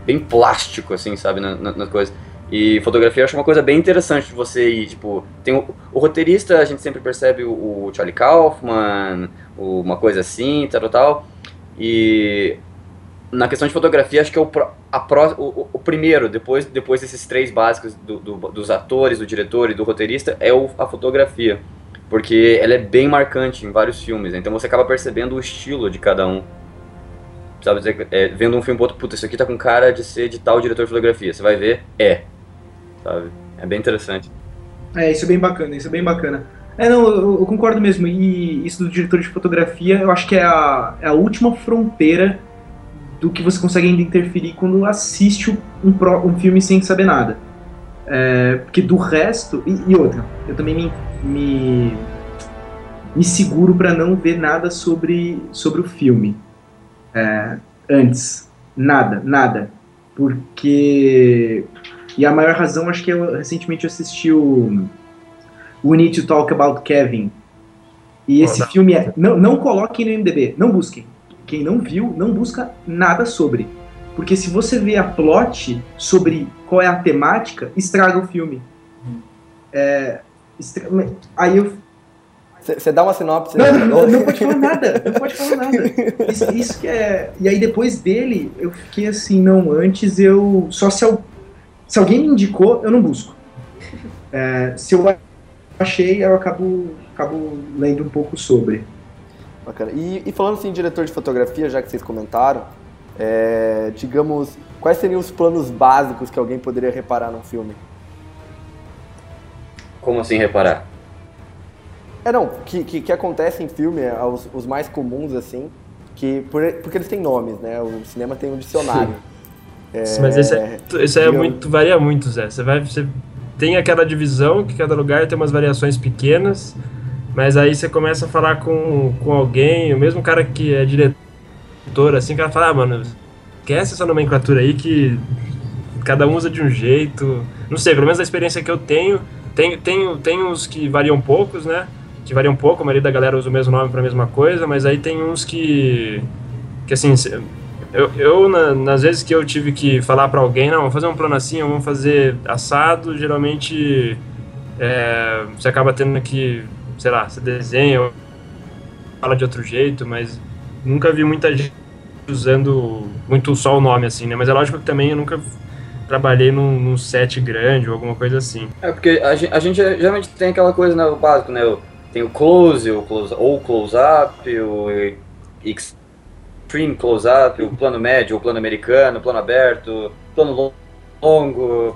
bem plástico, assim, sabe, na- na- nas coisas. E fotografia eu acho uma coisa bem interessante de você ir, tipo, tem o, o roteirista, a gente sempre percebe o, o Charlie Kaufman, o- uma coisa assim, tal, tal, tal. E na questão de fotografia, acho que é o, pro- o, o- primeiro, depois, depois desses três básicos do- do- dos atores, do diretor e do roteirista, é o- a fotografia. Porque ela é bem marcante em vários filmes, né? então você acaba percebendo o estilo de cada um. Sabe, é, vendo um filme outro, puta, isso aqui tá com cara de ser de tal diretor de fotografia. Você vai ver, é. Sabe? É bem interessante. É, isso é bem bacana, isso é bem bacana. É, não, eu, eu concordo mesmo. E isso do diretor de fotografia, eu acho que é a, é a última fronteira do que você consegue ainda interferir quando assiste um, pro- um filme sem saber nada. É, porque do resto. E, e outra, eu também me, me, me seguro pra não ver nada sobre, sobre o filme. É, antes. Nada, nada. Porque. E a maior razão, acho que eu recentemente assisti o We Need to Talk About Kevin. E esse não. filme é. Não, não coloquem no MDB, não busquem. Quem não viu, não busca nada sobre. Porque se você vê a plot sobre qual é a temática, estraga o filme. É, estra- Aí eu. Você dá uma sinopse. Não, não, não, não, pode falar nada. Não pode falar nada. Isso, isso, que é. E aí depois dele, eu fiquei assim, não, antes eu. Só se, eu, se alguém me indicou, eu não busco. É, se eu achei, eu acabo, acabo lendo um pouco sobre. Bacana. E, e falando assim, diretor de fotografia, já que vocês comentaram, é, digamos, quais seriam os planos básicos que alguém poderia reparar num filme? Como assim reparar? É, não, que, que, que acontece em filme, é, os, os mais comuns, assim, que por, porque eles têm nomes, né? O cinema tem um dicionário. É, Mas esse é, esse é muito, varia muito, Zé. Você vai, você tem aquela divisão que cada lugar tem umas variações pequenas, mas aí você começa a falar com, com alguém, o mesmo cara que é diretor, assim, o cara fala, ah, mano, esquece essa nomenclatura aí que cada um usa de um jeito. Não sei, pelo menos a experiência que eu tenho, tem, tem, tem uns que variam poucos, né? que varia um pouco, a maioria da galera usa o mesmo nome para a mesma coisa, mas aí tem uns que, que assim, eu, eu na, nas vezes que eu tive que falar para alguém, não, vamos fazer um plano assim, vamos fazer assado, geralmente é, você acaba tendo que, sei lá, você desenha, fala de outro jeito, mas nunca vi muita gente usando muito só o nome assim, né? Mas é lógico que também eu nunca trabalhei num, num set grande ou alguma coisa assim. É porque a gente, a gente geralmente tem aquela coisa, né, o básico, né? Tem o close, o close ou close-up, o extreme close-up, o plano médio, o plano americano, o plano aberto, plano longo,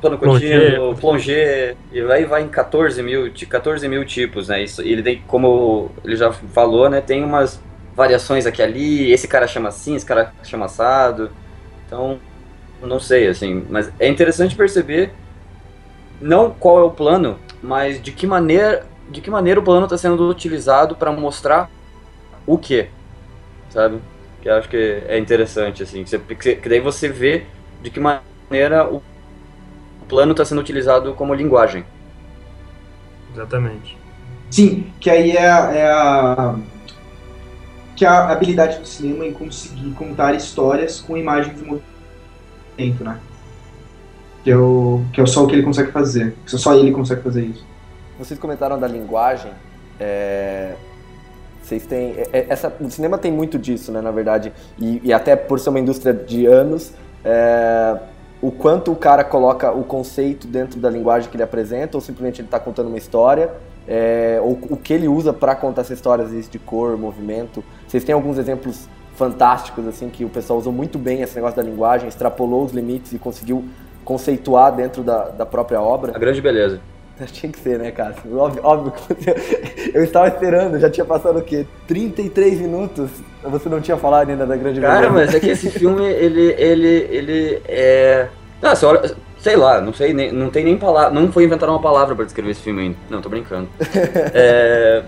plano contínuo, plongé, e aí vai em 14 mil, 14 mil tipos, né? Isso, ele tem, como ele já falou, né? Tem umas variações aqui ali, esse cara chama assim, esse cara chama assado. Então, não sei, assim, mas é interessante perceber não qual é o plano, mas de que maneira de que maneira o plano está sendo utilizado para mostrar o que, sabe? Que eu acho que é interessante, assim, que, que daí você vê de que maneira o plano está sendo utilizado como linguagem. Exatamente. Sim, que aí é, é a que é a habilidade do cinema em conseguir contar histórias com imagens em movimento, né? Que é, o, que é só o que ele consegue fazer. Só ele consegue fazer isso. Vocês comentaram da linguagem. É, vocês têm. É, é, essa, o cinema tem muito disso, né, na verdade. E, e até por ser uma indústria de anos, é, o quanto o cara coloca o conceito dentro da linguagem que ele apresenta, ou simplesmente ele está contando uma história, é, ou o que ele usa para contar essa história, às vezes de cor, movimento. Vocês têm alguns exemplos fantásticos, assim, que o pessoal usou muito bem esse negócio da linguagem, extrapolou os limites e conseguiu conceituar dentro da, da própria obra. A grande beleza. Tinha que ser, né, Cássio? Óbvio, óbvio que. Eu estava esperando, já tinha passado o quê? 33 minutos? Você não tinha falado ainda da grande Cara, mas é que esse filme, ele, ele, ele é... Ah, você olha, sei lá, não sei, nem, não tem nem palavra, não foi inventar uma palavra para descrever esse filme ainda. Não, tô brincando. é...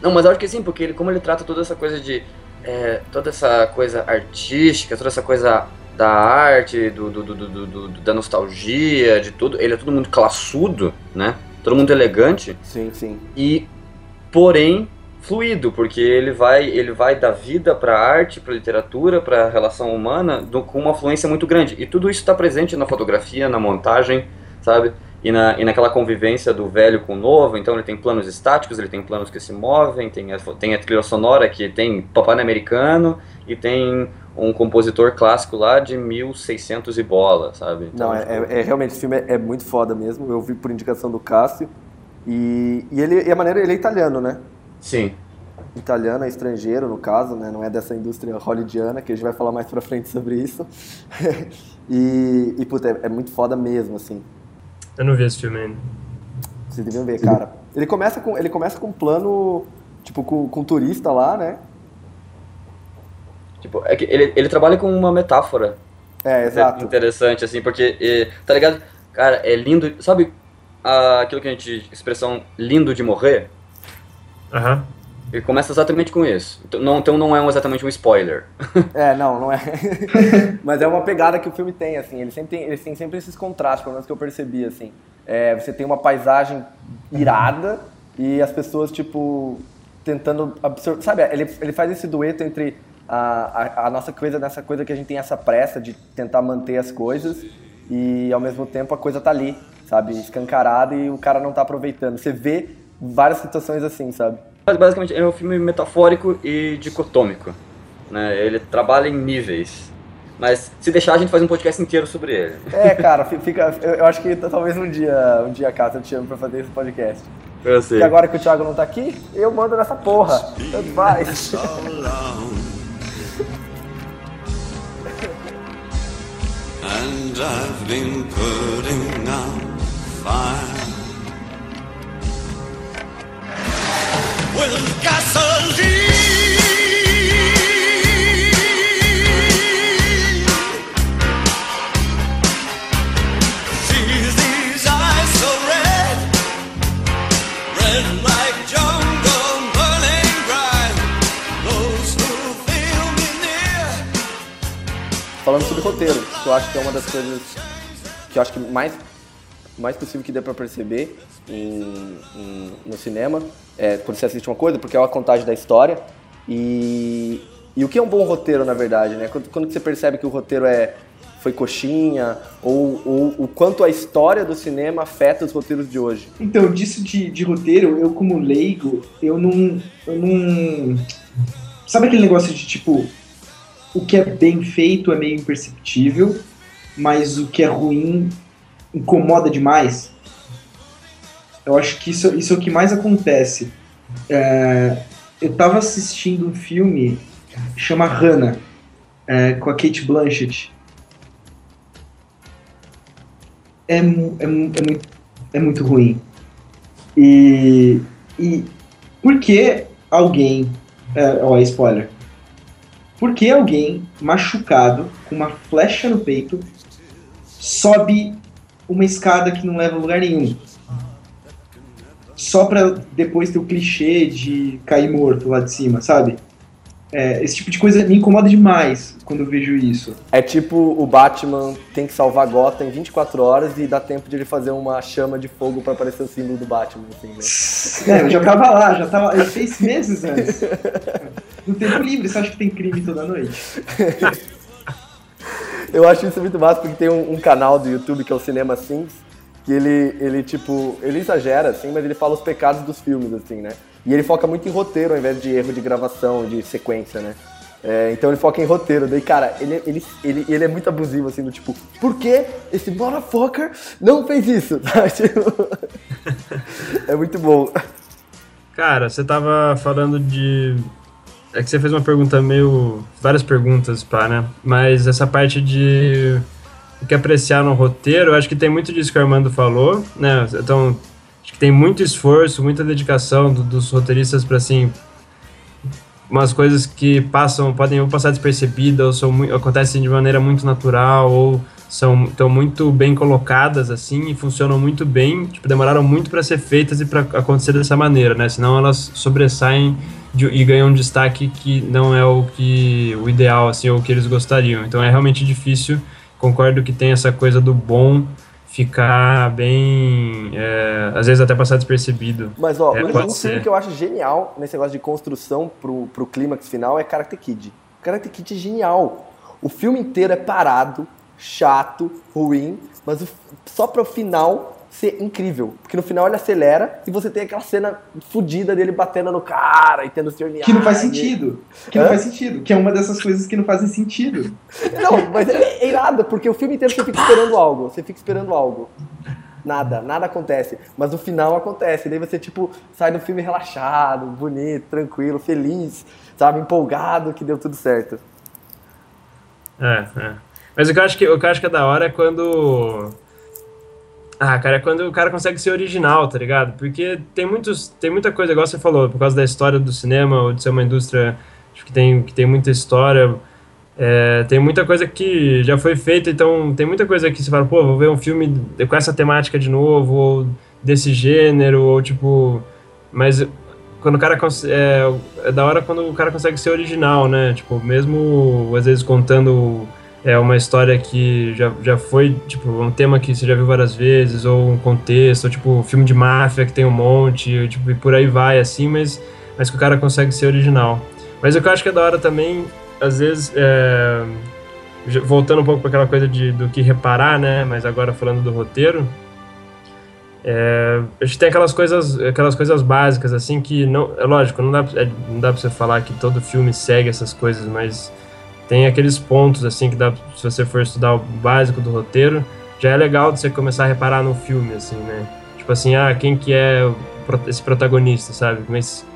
Não, mas eu acho que sim, porque ele, como ele trata toda essa coisa de... É, toda essa coisa artística, toda essa coisa da arte, do, do, do, da nostalgia, de tudo. Ele é todo mundo classudo, né? Todo mundo elegante. Sim, sim. E, porém, fluido, porque ele vai, ele vai da vida para arte, para literatura, para relação humana, do, com uma fluência muito grande. E tudo isso está presente na fotografia, na montagem, sabe? E, na, e naquela convivência do velho com o novo, então ele tem planos estáticos, ele tem planos que se movem, tem a, tem a trilha sonora que tem Papai Americano e tem um compositor clássico lá de 1600 e bola, sabe? Então, Não, é, tipo... é, é, realmente, esse filme é, é, muito foda mesmo, eu vi por indicação do Cássio, e, e, ele, e a maneira, ele é italiano, né? Sim. Italiano, é estrangeiro, no caso, né? Não é dessa indústria hollywoodiana, que a gente vai falar mais pra frente sobre isso. e, e, puta, é, é muito foda mesmo, assim. Eu não vi esse filme ainda. Vocês deviam ver, cara. Ele começa com, ele começa com um plano, tipo, com, com um turista lá, né? Tipo, é que ele, ele trabalha com uma metáfora. É, exato. Interessante, assim, porque, e, tá ligado? Cara, é lindo. Sabe a, aquilo que a gente. expressão lindo de morrer? Aham. Uhum. Ele começa exatamente com isso. Então não, então não é um, exatamente um spoiler. É, não, não é. Mas é uma pegada que o filme tem, assim. Ele sempre tem, ele tem sempre esses contrastes, pelo menos que eu percebi, assim. É, você tem uma paisagem irada e as pessoas, tipo, tentando absorver. Sabe, ele, ele faz esse dueto entre a, a, a, nossa coisa nessa coisa que a gente tem essa pressa de tentar manter as coisas e ao mesmo tempo a coisa tá ali, sabe, escancarada e o cara não tá aproveitando. Você vê várias situações assim, sabe? basicamente é um filme metafórico e dicotômico. Né? Ele trabalha em níveis. Mas se deixar, a gente faz um podcast inteiro sobre ele. É, cara, fica. Eu acho que talvez um dia, um dia, Cato, eu te chamo pra fazer esse podcast. Eu sei. E agora que o Thiago não tá aqui, eu mando nessa porra. Tanto faz. I've been putting out fire with gasoline. Falando sobre roteiro, que eu acho que é uma das coisas que eu acho que mais, mais possível que dê para perceber em, em, no cinema, é, quando você assiste uma coisa, porque é uma contagem da história. E, e o que é um bom roteiro, na verdade, né? Quando, quando você percebe que o roteiro é foi coxinha, ou, ou o quanto a história do cinema afeta os roteiros de hoje. Então, disso de, de roteiro, eu como leigo, eu não, eu não... Sabe aquele negócio de, tipo, o que é bem feito é meio imperceptível, mas o que é ruim incomoda demais. Eu acho que isso, isso é o que mais acontece. É, eu estava assistindo um filme chama Hannah, é, com a Kate Blanchett. É, é, é, muito, é muito ruim. E, e por que alguém. É, ó, spoiler por que alguém machucado, com uma flecha no peito, sobe uma escada que não leva a lugar nenhum? Só pra depois ter o clichê de cair morto lá de cima, sabe? É, esse tipo de coisa me incomoda demais quando eu vejo isso. É tipo o Batman tem que salvar Gotham em 24 horas e dá tempo de ele fazer uma chama de fogo para aparecer o símbolo do Batman, assim, né? É, eu já tava lá, já tava. Ele fez meses antes. No tempo livre, você acha que tem crime toda noite? eu acho isso muito massa porque tem um, um canal do YouTube que é o Cinema Sims, que ele, ele, tipo, ele exagera, assim, mas ele fala os pecados dos filmes, assim, né? E ele foca muito em roteiro ao invés de erro de gravação, de sequência, né? É, então ele foca em roteiro. Daí, cara, ele, ele, ele, ele é muito abusivo, assim, do tipo, por que esse motherfucker não fez isso? Tipo, é muito bom. Cara, você tava falando de. É que você fez uma pergunta meio. várias perguntas, pá, né? Mas essa parte de. O que apreciar no roteiro, acho que tem muito disso que o Armando falou, né? Então, Acho que tem muito esforço, muita dedicação do, dos roteiristas para assim umas coisas que passam podem ou passar despercebidas ou são muito, acontecem de maneira muito natural ou são tão muito bem colocadas assim e funcionam muito bem tipo demoraram muito para ser feitas e para acontecer dessa maneira né senão elas sobressaem de, e ganham um destaque que não é o que o ideal assim ou o que eles gostariam então é realmente difícil concordo que tem essa coisa do bom ficar bem. É, às vezes até passar despercebido. Mas, ó, é, um, um filme que eu acho genial nesse negócio de construção pro, pro clímax final é Karate Kid. Karate Kid é genial. O filme inteiro é parado, chato, ruim, mas o, só pro final ser incrível. Porque no final ele acelera e você tem aquela cena fodida dele batendo no cara e tendo o Sr. Que não faz sentido. Que Hã? não faz sentido. Que é uma dessas coisas que não fazem sentido. Não, mas é, é irado, porque o filme inteiro você fica esperando algo. Você fica esperando algo. Nada, nada acontece. Mas no final acontece. Daí você, tipo, sai do filme relaxado, bonito, tranquilo, feliz, sabe, empolgado que deu tudo certo. É, é. Mas o que eu acho que, o que, eu acho que é da hora é quando ah, cara, é quando o cara consegue ser original, tá ligado? Porque tem muitos, tem muita coisa, igual você falou, por causa da história do cinema, ou de ser uma indústria que tem, que tem muita história, é, tem muita coisa que já foi feita, então tem muita coisa que você fala, pô, vou ver um filme com essa temática de novo, ou desse gênero, ou tipo. Mas quando o cara. É, é da hora quando o cara consegue ser original, né? Tipo, mesmo às vezes contando é uma história que já, já foi, tipo, um tema que você já viu várias vezes, ou um contexto, ou, tipo, filme de máfia que tem um monte, tipo, e por aí vai, assim, mas, mas que o cara consegue ser original. Mas o que eu acho que é da hora também, às vezes, é, voltando um pouco para aquela coisa de, do que reparar, né, mas agora falando do roteiro, É, a gente tem aquelas coisas, aquelas coisas básicas, assim, que não. É lógico, não dá, é, não dá pra você falar que todo filme segue essas coisas, mas tem aqueles pontos, assim, que dá, se você for estudar o básico do roteiro, já é legal de você começar a reparar no filme, assim, né? Tipo assim, ah, quem que é esse protagonista, sabe? Mas,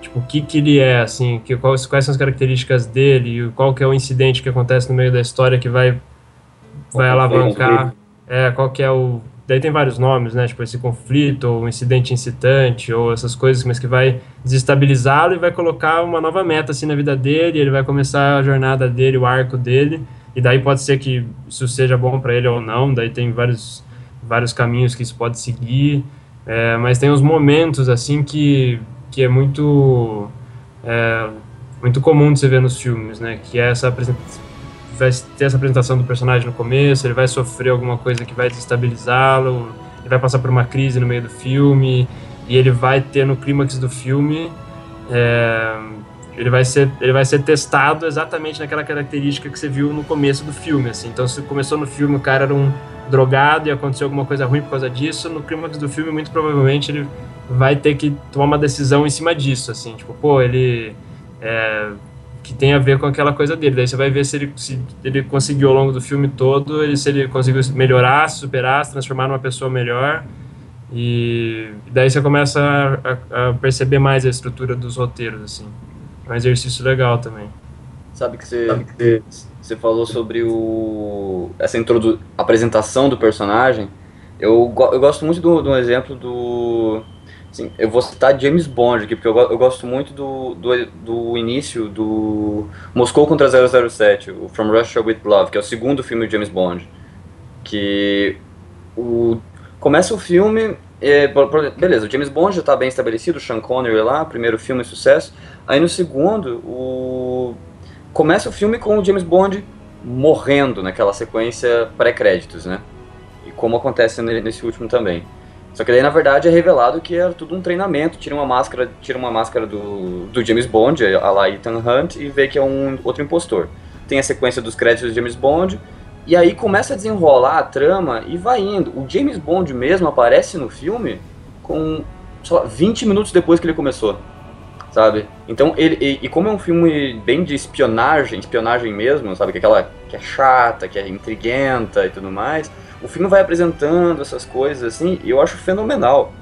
tipo, o que que ele é, assim, que, quais, quais são as características dele, qual que é o incidente que acontece no meio da história que vai, vai alavancar, é, qual que é o daí tem vários nomes, né? Tipo esse conflito, ou incidente incitante, ou essas coisas, mas que vai desestabilizá-lo e vai colocar uma nova meta assim na vida dele. Ele vai começar a jornada dele, o arco dele. E daí pode ser que isso seja bom para ele ou não. Daí tem vários vários caminhos que isso pode seguir. É, mas tem uns momentos assim que que é muito é, muito comum de você ver nos filmes, né? Que é essa apresentação vai ter essa apresentação do personagem no começo, ele vai sofrer alguma coisa que vai desestabilizá-lo, ele vai passar por uma crise no meio do filme, e ele vai ter no clímax do filme. É, ele vai ser ele vai ser testado exatamente naquela característica que você viu no começo do filme assim então se começou no filme o cara era um drogado e aconteceu alguma coisa ruim por causa disso no clímax do filme muito provavelmente ele vai ter que tomar uma decisão em cima disso assim tipo pô ele é, que tem a ver com aquela coisa dele. Daí você vai ver se ele, se ele conseguiu ao longo do filme todo, ele, se ele conseguiu melhorar, se superar, se transformar numa pessoa melhor. E daí você começa a, a, perceber mais a estrutura dos roteiros, assim. É um exercício legal também. Sabe que você, Sabe que você falou sobre o, essa introdu apresentação do personagem. Eu, eu gosto muito de um exemplo do Sim, eu vou citar James Bond aqui, porque eu, eu gosto muito do, do, do, início do Moscou contra 007, o From Russia with Love, que é o segundo filme de James Bond. Que o, começa o filme, é, beleza, o James Bond já está bem estabelecido, o Sean Connery lá, primeiro filme sucesso. Aí no segundo, o, começa o filme com o James Bond morrendo naquela sequência pré-créditos, né? E como acontece nesse último também. Só que daí, na verdade, é revelado que era tudo um treinamento. Tira uma máscara, tira uma máscara do, do James Bond, a lá Ethan Hunt, e vê que é um outro impostor. Tem a sequência dos créditos de James Bond, e aí começa a desenrolar a trama e vai indo. O James Bond mesmo aparece no filme com, sei lá, 20 minutos depois que ele começou. Sabe? Então, ele, e, e como é um filme bem de espionagem, espionagem mesmo, sabe? Que é aquela que é chata, que é intriguenta e tudo mais o filme vai apresentando essas coisas assim, e eu acho fenomenal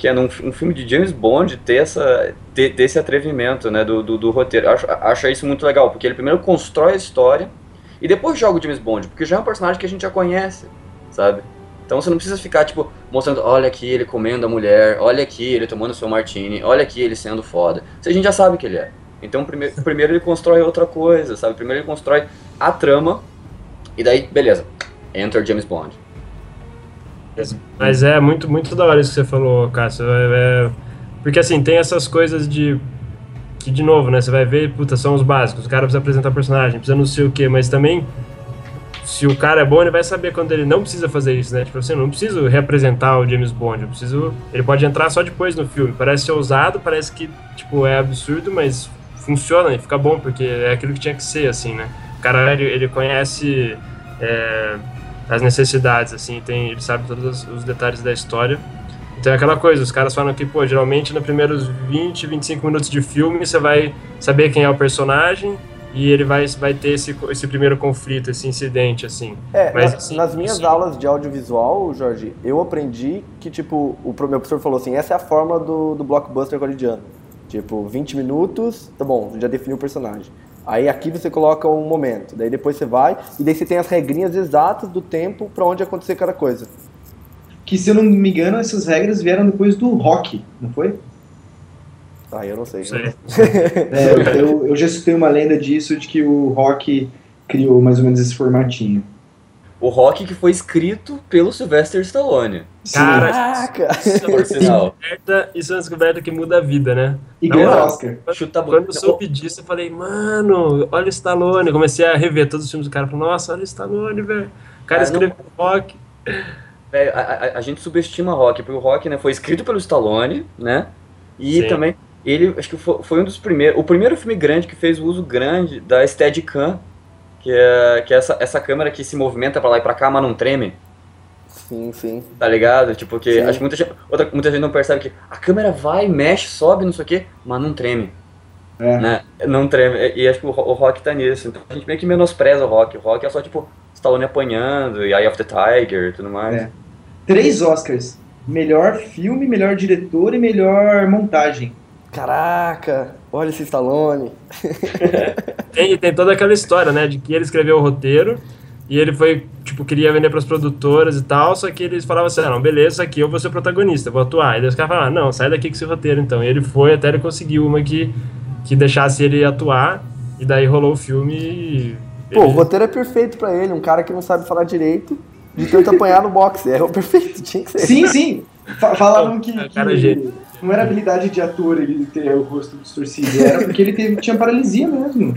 que é num um filme de James Bond ter, essa, ter, ter esse atrevimento né, do, do, do roteiro. Acho, acho isso muito legal, porque ele primeiro constrói a história e depois joga o James Bond, porque já é um personagem que a gente já conhece, sabe? Então você não precisa ficar, tipo, mostrando, olha aqui ele comendo a mulher, olha aqui ele tomando seu martini, olha aqui ele sendo foda. Isso a gente já sabe que ele é. Então primeiro, primeiro ele constrói outra coisa, sabe? Primeiro ele constrói a trama, e daí, beleza, enter James Bond. Mas é muito, muito da hora isso que você falou, Cássio. É, é, porque assim, tem essas coisas de. Que, de novo, né? Você vai ver, puta, são os básicos. O cara precisa apresentar personagem, precisa não sei o quê, mas também. Se o cara é bom, ele vai saber quando ele não precisa fazer isso, né? Tipo assim, eu não preciso representar o James Bond, eu preciso. Ele pode entrar só depois no filme. Parece ser ousado, parece que, tipo, é absurdo, mas funciona e fica bom, porque é aquilo que tinha que ser, assim, né? O cara, ele, ele conhece. É, as necessidades, assim, tem, ele sabe todos os detalhes da história. Então é aquela coisa, os caras falam que, pô, geralmente nos primeiros 20, 25 minutos de filme você vai saber quem é o personagem e ele vai, vai ter esse, esse primeiro conflito, esse incidente, assim. É, Mas, assim, nas minhas assim, aulas de audiovisual, Jorge, eu aprendi que, tipo, o meu professor falou assim, essa é a forma do, do blockbuster hollywoodiano. Tipo, 20 minutos, tá bom, já definiu o personagem. Aí aqui você coloca um momento, daí depois você vai, e daí você tem as regrinhas exatas do tempo para onde acontecer cada coisa. Que se eu não me engano, essas regras vieram depois do rock, não foi? Ah, eu não sei. Né? é, eu, eu já escutei uma lenda disso, de que o rock criou mais ou menos esse formatinho. O rock que foi escrito pelo Sylvester Stallone. Caraca! Por sinal. Isso é uma descoberta que muda a vida, né? E ganha Oscar. Chuta Quando eu soube disso, eu falei, mano, olha o Stallone. Comecei a rever todos os filmes do cara. Falei, nossa, olha o Stallone, velho. O cara ah, escreveu não... rock. É, a, a, a, gente subestima rock, porque o rock né, foi escrito pelo Stallone, né? E Sim. também, ele, acho que foi, foi um dos primeiros, o primeiro filme grande que fez o uso grande da Steadicam, que é, que é essa, essa câmera que se movimenta para lá e para cá, mas não treme. Sim, sim. Tá ligado? Tipo, que Sim. acho que muita gente, outra, muita gente não percebe que a câmera vai, mexe, sobe, não sei o quê, mas não treme. É. Né? Não treme. E, acho que o, o rock tá nisso. Então a gente meio que menospreza o rock. O rock é só, tipo, Stallone apanhando, e Eye of the Tiger e tudo mais. É. Três Oscars. Melhor filme, melhor diretor e melhor montagem. Caraca, olha esse Stallone. Tem, tem toda aquela história, né? De que ele escreveu o roteiro e ele foi, tipo, queria vender pras produtoras e tal, só que eles falavam assim, ah, não, beleza, aqui eu vou ser o protagonista, vou atuar. E daí os caras falaram, ah, não, sai daqui com esse roteiro então. E ele foi até ele conseguiu uma que, que deixasse ele atuar, e daí rolou o filme e... Pô, o roteiro é perfeito pra ele, um cara que não sabe falar direito, de tanto apanhar no boxe. É o perfeito, tinha que ser. Sim, sim. Fa- falavam que, É, que cara, gênio. Não era habilidade de ator ele ter o rosto distorcido, era porque ele teve- tinha paralisia mesmo.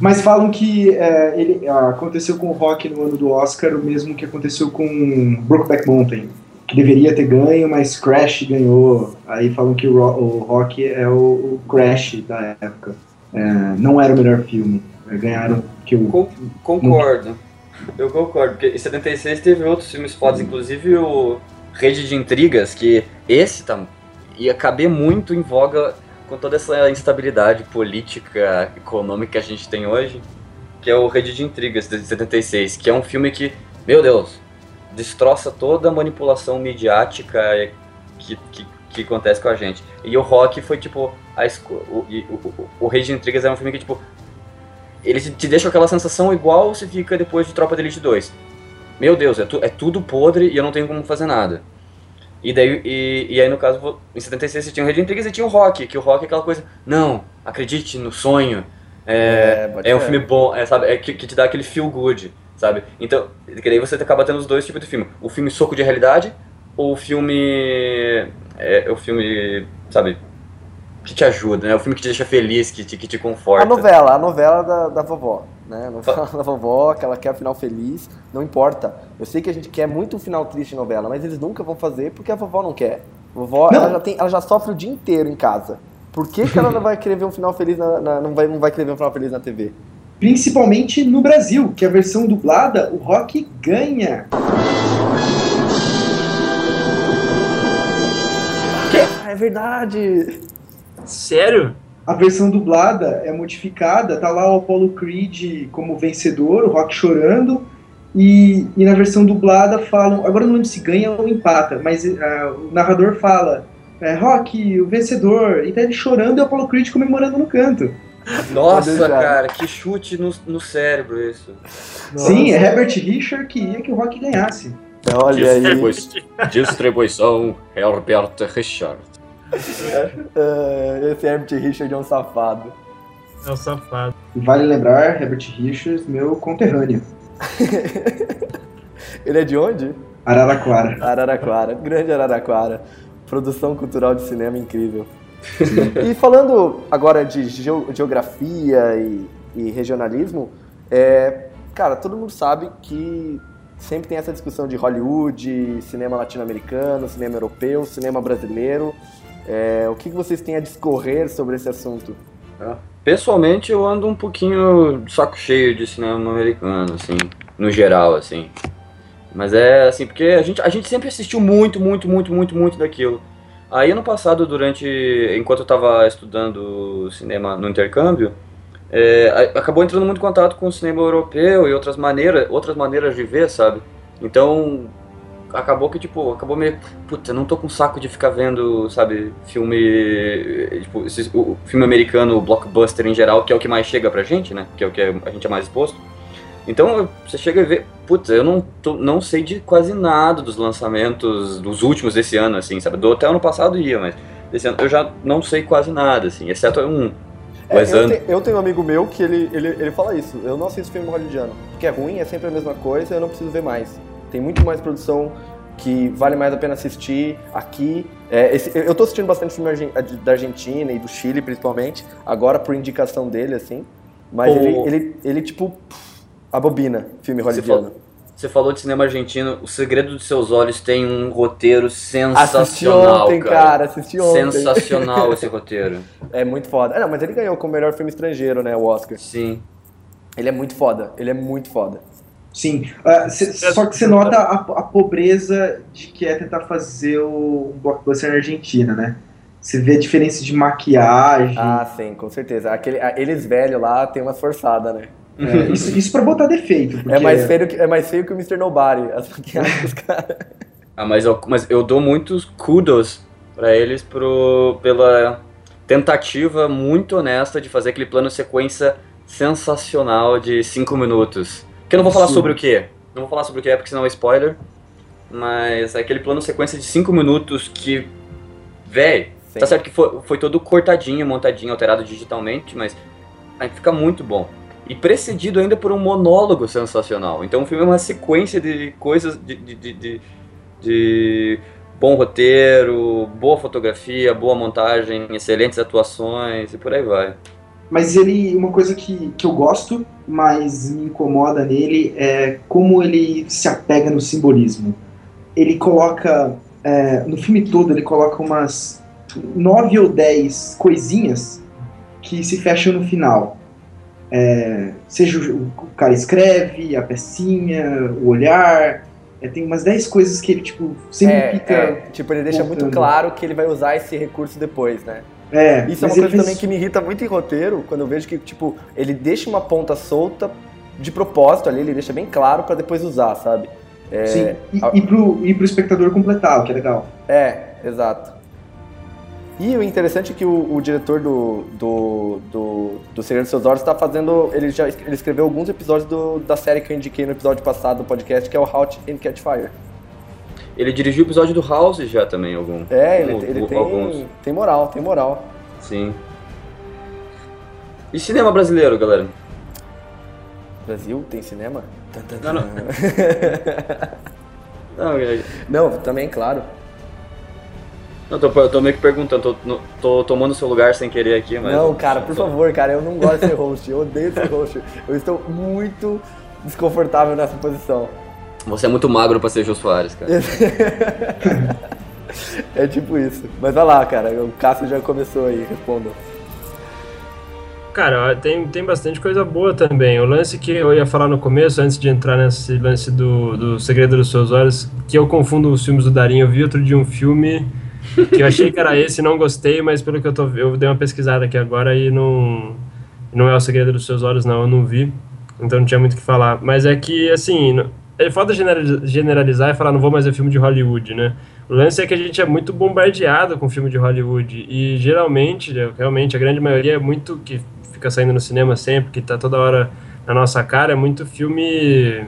Mas falam que é, ele, ah, aconteceu com o Rock no ano do Oscar o mesmo que aconteceu com Brokeback Mountain, que deveria ter ganho, mas Crash ganhou. Aí falam que o, o Rock é o, o Crash da época. É, não era o melhor filme. É, Ganharam que o Con- Concordo. Eu concordo, porque em 76 teve outros filmes fodas, inclusive o Rede de Intrigas, que esse tá, ia caber muito em voga com toda essa instabilidade política, econômica que a gente tem hoje, que é o Rede de Intrigas, de 76, que é um filme que, meu Deus, destroça toda a manipulação midiática que, que, que acontece com a gente. E o Rock foi tipo, a o, o, o, Rede de Intrigas é um filme que, tipo, ele te- deixa aquela sensação igual você fica depois de Tropa de Elite 2. Meu Deus, é, tu- é tudo podre e eu não tenho como fazer nada. E daí, e, e aí no caso, em 76 você tinha o Rede de Intrigas e tinha o Rock, que o Rock é aquela coisa, não, acredite no sonho, é, pode é um filme bom, é, sabe, é que, que te dá aquele feel good, sabe? Então, que daí você acaba tendo os dois tipos de filme. O filme soco de realidade ou o filme, é, o filme, sabe, que te ajuda, né? O filme que te deixa feliz, que te, que te conforta. A novela, a novela da, da vovó, né? A novela da vovó, que ela quer o final feliz, não importa. Eu sei que a gente quer muito um final triste em novela, mas eles nunca vão fazer porque a vovó não quer. A vovó, Não. ela já, tem, ela já sofre o dia inteiro em casa. Por que, que ela não vai querer ver um final feliz na, na- não, vai, não vai querer ver um final feliz na TV? Principalmente no Brasil, que a versão dublada, o Rock ganha. Ah, é verdade! Sério? A versão dublada é modificada, tá lá o Apollo Creed como vencedor, o Rock chorando, e, e na versão dublada falam, agora eu não lembro se ganha ou empata, mas ah, o narrador fala, é, Rock, o vencedor, e tá ele chorando e o Apollo Creed comemorando no canto. Nossa, cara, que chute no, no cérebro isso. Sim, é Herbert Richard que ia que o Rock ganhasse. Olha aí. Distribuição Herbert Richard. Ah, esse Herbert Richard é um safado. É o safado. Vale lembrar, Herbert Richards, meu conterrâneo, Ele é de onde? Araraquara. Araraquara, grande Araraquara. Produção cultural de cinema incrível. e falando agora de geo- geografia e, e regionalismo, é, cara, todo mundo sabe que sempre tem essa discussão de Hollywood, cinema latino-americano, cinema europeu, cinema brasileiro. É, o que vocês têm a discorrer sobre esse assunto? Pessoalmente, eu ando um pouquinho de saco cheio de cinema americano, assim, no geral, assim. Mas é assim, porque a gente, a gente sempre assistiu muito, muito, muito, muito, muito daquilo. Aí ano passado, durante. enquanto eu tava estudando cinema no intercâmbio, é, acabou entrando muito em contato com o cinema europeu e outras maneiras, outras maneiras de ver, sabe? Então acabou que, tipo, acabou meio. Puta, não tô com saco de ficar vendo, sabe, filme. Tipo, esses- o filme americano, o blockbuster em geral, que é o que mais chega pra gente, né? Que é o que a gente é mais exposto. Então você chega e vê, putz, eu não, tô- não sei de quase nada dos lançamentos dos últimos desse ano, assim, sabe? Do até ano passado ia, mas desse ano eu já não sei quase nada, assim, exceto um. É, eu, te- eu tenho um amigo meu que ele, ele, ele fala isso. Eu não assisto filme hollywoodiano. Porque é ruim, é sempre a mesma coisa, eu não preciso ver mais. Tem muito mais produção que vale mais a pena assistir aqui. É, esse- eu tô assistindo bastante filme argen- da Argentina e do Chile, principalmente, agora por indicação dele, assim. Mas O- ele, ele, ele, tipo, abobina filme Você hollywoodiano. falou, você falou de cinema argentino, O Segredo dos Seus Olhos tem um roteiro Assisti sensacional, ontem, cara. assisti ontem. Sensacional esse roteiro. É muito foda. Ah, não, mas ele ganhou como melhor filme estrangeiro, né, o Oscar. Sim. Ele é muito foda. Ele é muito foda. Sim, uh, cê, só que você nota a, a, pobreza de que é tentar fazer o, um blockbuster na Argentina, né? Você vê a diferença de maquiagem. Ah, sim, com certeza. Aquele, eles velhos lá tem uma forçada, né? É, isso, isso pra botar defeito. É, mais feio que, é mais feio que o Mr. Nobody, as maquiagens dos caras. Ah, mas eu, mas eu dou muitos kudos para eles pro, pela tentativa muito honesta de fazer aquele plano sequência sensacional de 5 minutos. Que eu não vou falar Sim. sobre o que. Não vou falar sobre o que é porque senão é spoiler. Mas é aquele plano sequência de 5 minutos que. Véi, tá certo que foi, foi todo cortadinho, montadinho, alterado digitalmente, mas aí fica muito bom. E precedido ainda por um monólogo sensacional. Então o filme é uma sequência de coisas, de, de, de, de, de bom roteiro, boa fotografia, boa montagem, excelentes atuações e por aí vai. Mas ele, uma coisa que, que eu gosto, mas me incomoda nele, é como ele se apega no simbolismo. Ele coloca, é, no filme todo, ele coloca umas nove ou dez coisinhas que se fecham no final. É, seja o, o cara escreve, a pecinha, o olhar, é, tem umas 10 coisas que ele, tipo, sempre é, fica. É, tipo, ele deixa voltando. muito claro que ele vai usar esse recurso depois, né? É, Isso é uma coisa fez... também que me irrita muito em roteiro, quando eu vejo que, tipo, ele deixa uma ponta solta de propósito ali, ele deixa bem claro para depois usar, sabe? É, Sim, e, a... e, pro, e pro espectador completar, o que é legal. É, exato. E o interessante é que o, o diretor do, do, do, do Segredo dos Seus Olhos está fazendo. Ele já ele escreveu alguns episódios do, da série que eu indiquei no episódio passado do podcast, que é o Hot and Catch Fire. Ele dirigiu o episódio do House já também, algum. É, ele, ele o, tem, alguns. tem moral, tem moral. Sim. E cinema brasileiro, galera? Brasil tem cinema? Não, não. não, não, também, claro. Não, tô, eu tô meio que perguntando, tô, tô tomando seu lugar sem querer aqui, mas. Não, cara, por favor, cara, eu não gosto de ser host, eu odeio ser host. Eu estou muito desconfortável nessa posição. Você é muito magro pra ser Jô Soares, cara. é tipo isso. Mas vai lá, cara, o Cássio já começou aí, responda. Cara, tem, tem bastante coisa boa também. O lance que eu ia falar no começo, antes de entrar nesse lance do, do Segredo dos Seus Olhos, que eu confundo os filmes do Darinho. Eu vi outro dia um filme que eu achei que era esse, não gostei, mas pelo que eu tô eu dei uma pesquisada aqui agora e não não é o segredo dos seus olhos não, eu não vi. Então não tinha muito o que falar, mas é que assim, é foda generalizar e falar não vou mais ver filme de Hollywood, né? O lance é que a gente é muito bombardeado com filme de Hollywood e geralmente, realmente a grande maioria é muito que fica saindo no cinema sempre, que tá toda hora na nossa cara, é muito filme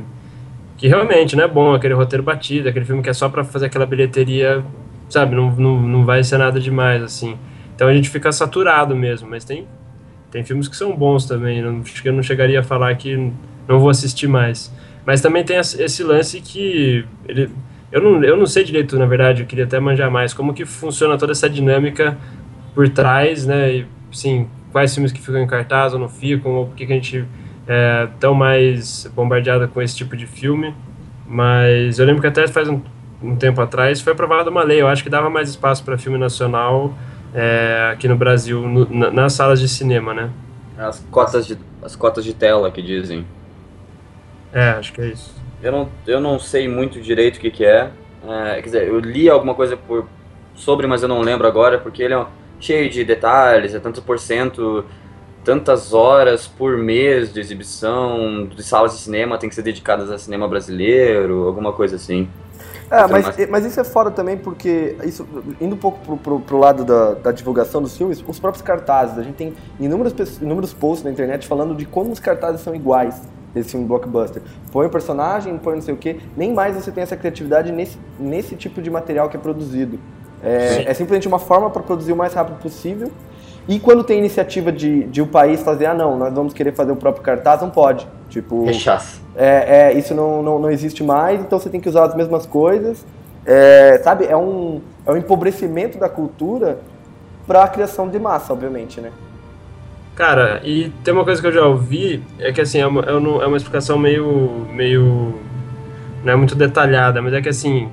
que realmente não é bom, aquele roteiro batido, aquele filme que é só para fazer aquela bilheteria sabe, não, não, não vai ser nada demais, assim. Então a gente fica saturado mesmo, mas tem, tem filmes que são bons também, não, eu não chegaria a falar que não vou assistir mais. Mas também tem esse lance que ele, eu, não, eu não sei direito, na verdade, eu queria até manjar mais, como que funciona toda essa dinâmica por trás, né, e, sim, quais filmes que ficam em cartaz ou não ficam, ou por que a gente é tão mais bombardeada com esse tipo de filme. Mas eu lembro que até faz um um tempo atrás, foi aprovada uma lei, eu acho que dava mais espaço para filme nacional é, aqui no Brasil, no, na, nas salas de cinema, né? As cotas de, as cotas de tela que dizem. É, acho que é isso. Eu não, eu não sei muito direito o que, que é. é. Quer dizer, eu li alguma coisa por, sobre, mas eu não lembro agora, porque ele é cheio de detalhes, é tantos por cento, tantas horas por mês de exibição de salas de cinema tem que ser dedicadas a cinema brasileiro, alguma coisa assim. É, mas, mas isso é fora também porque, isso, indo um pouco pro, pro, pro lado da, da, divulgação dos filmes, os próprios cartazes. A gente tem inúmeros, inúmeros posts na internet falando de como os cartazes são iguais desse filme blockbuster. Põe o personagem, põe não sei o quê, nem mais você tem essa criatividade nesse, nesse tipo de material que é produzido. É, é simplesmente uma forma para produzir o mais rápido possível. E quando tem iniciativa de, de o país fazer, ah não, nós vamos querer fazer o próprio cartaz, não pode. Tipo, Rechaço. É, é, isso não, não, não existe mais, então você tem que usar as mesmas coisas. É, sabe, é um, é um empobrecimento da cultura para a criação de massa, obviamente, né? Cara, e tem uma coisa que eu já ouvi, é que assim, é uma, é uma explicação meio, meio. não é muito detalhada, mas é que assim,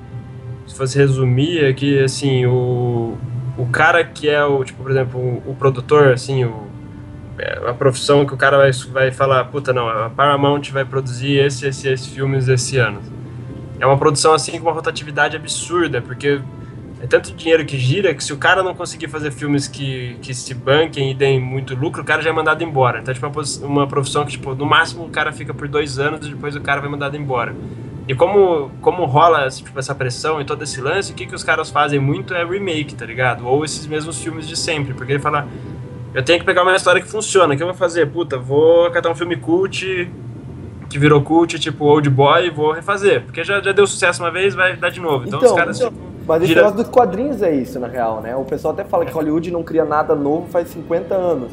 se fosse resumir, é que assim, o, o cara que é o, tipo, por exemplo, o, o produtor, assim, o, é a profissão que o cara vai, vai falar, puta, não, a Paramount vai produzir esse, esse, esses filmes esse ano. É uma produção assim com uma rotatividade absurda, porque é tanto dinheiro que gira que se o cara não conseguir fazer filmes que, que se banquem e deem muito lucro, o cara já é mandado embora. Então, tipo, uma profissão que, tipo, no máximo o cara fica por dois anos e depois o cara vai mandado embora. E como, como rola tipo, essa pressão e todo esse lance, o que, que os caras fazem muito é remake, tá ligado? Ou esses mesmos filmes de sempre. Porque ele fala, eu tenho que pegar uma história que funciona. O que eu vou fazer? Puta, vou catar um filme cult que virou cult, tipo Old Boy, e vou refazer. Porque já, já deu sucesso uma vez, vai dar de novo. Então, então os caras. Então, tipo, mas esse negócio dos quadrinhos é isso, na real, né? O pessoal até fala que Hollywood não cria nada novo faz 50 anos.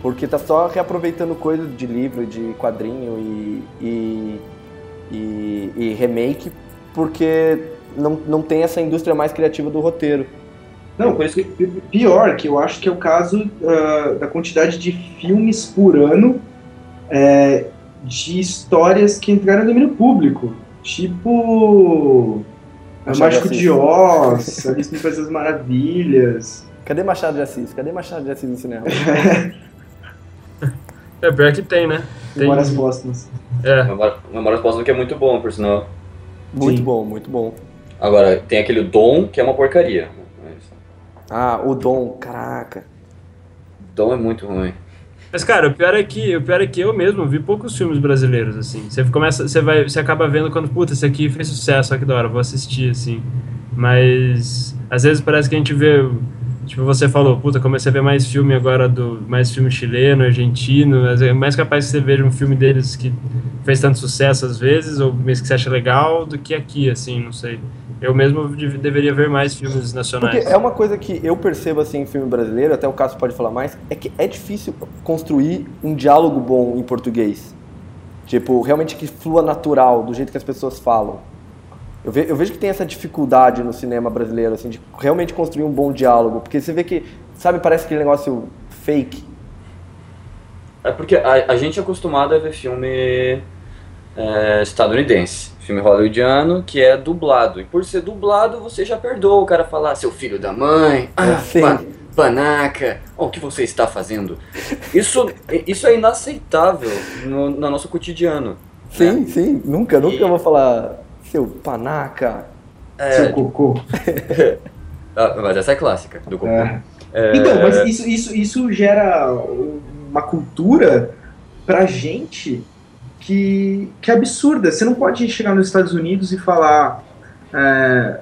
Porque tá só reaproveitando coisas de livro, de quadrinho e, e, e, e remake, porque não, não tem essa indústria mais criativa do roteiro. Não, por isso que pior, que eu acho que é o caso uh, da quantidade de filmes por ano é, de histórias que entraram no domínio público. Tipo. Machado Mágico de, de Oz, Alice no País das Maravilhas. Cadê Machado de Assis? Cadê Machado de Assis no cinema? é, pior que tem, né? Tem Memórias Póstumas. É. Memórias Póstumas que é muito bom, por sinal. Muito Sim. bom, muito bom. Agora, tem aquele Dom, que é uma porcaria. Ah, o Dom, caraca. Dom é muito ruim. Mas, cara, o pior é que, o pior é que eu mesmo vi poucos filmes brasileiros, assim. Você começa, você vai, você acaba vendo quando, puta, esse aqui fez sucesso, olha que da hora, vou assistir, assim. Mas, às vezes parece que a gente vê, tipo, você falou, puta, comecei a ver mais filme agora, do mais filme chileno, argentino, é mais capaz que você veja um filme deles que fez tanto sucesso às vezes, ou mesmo que você acha legal, do que aqui, assim, não sei. Eu mesmo deveria ver mais filmes nacionais. Porque é uma coisa que eu percebo assim em filme brasileiro, até o Cássio pode falar mais, é que é difícil construir um diálogo bom em português. Tipo, realmente que flua natural, do jeito que as pessoas falam. Eu, ve eu vejo que tem essa dificuldade no cinema brasileiro, assim, de realmente construir um bom diálogo. Porque você vê que, sabe, parece aquele negócio fake. É porque a, a gente é acostumado a ver filme é, estadunidense filme hollywoodiano que é dublado. E por ser dublado, você já perdoa o cara falar, seu filho da mãe, ah, pa, panaca, oh, o que você está fazendo? Isso, isso é inaceitável no, no nosso cotidiano. Sim, né? sim, nunca, nunca e... eu vou falar, seu panaca, é, seu cocô. ah, mas essa é clássica, do cocô. É. É... Então, mas isso, isso, isso gera uma cultura pra gente que, que é absurda. Você não pode chegar nos Estados Unidos e falar é,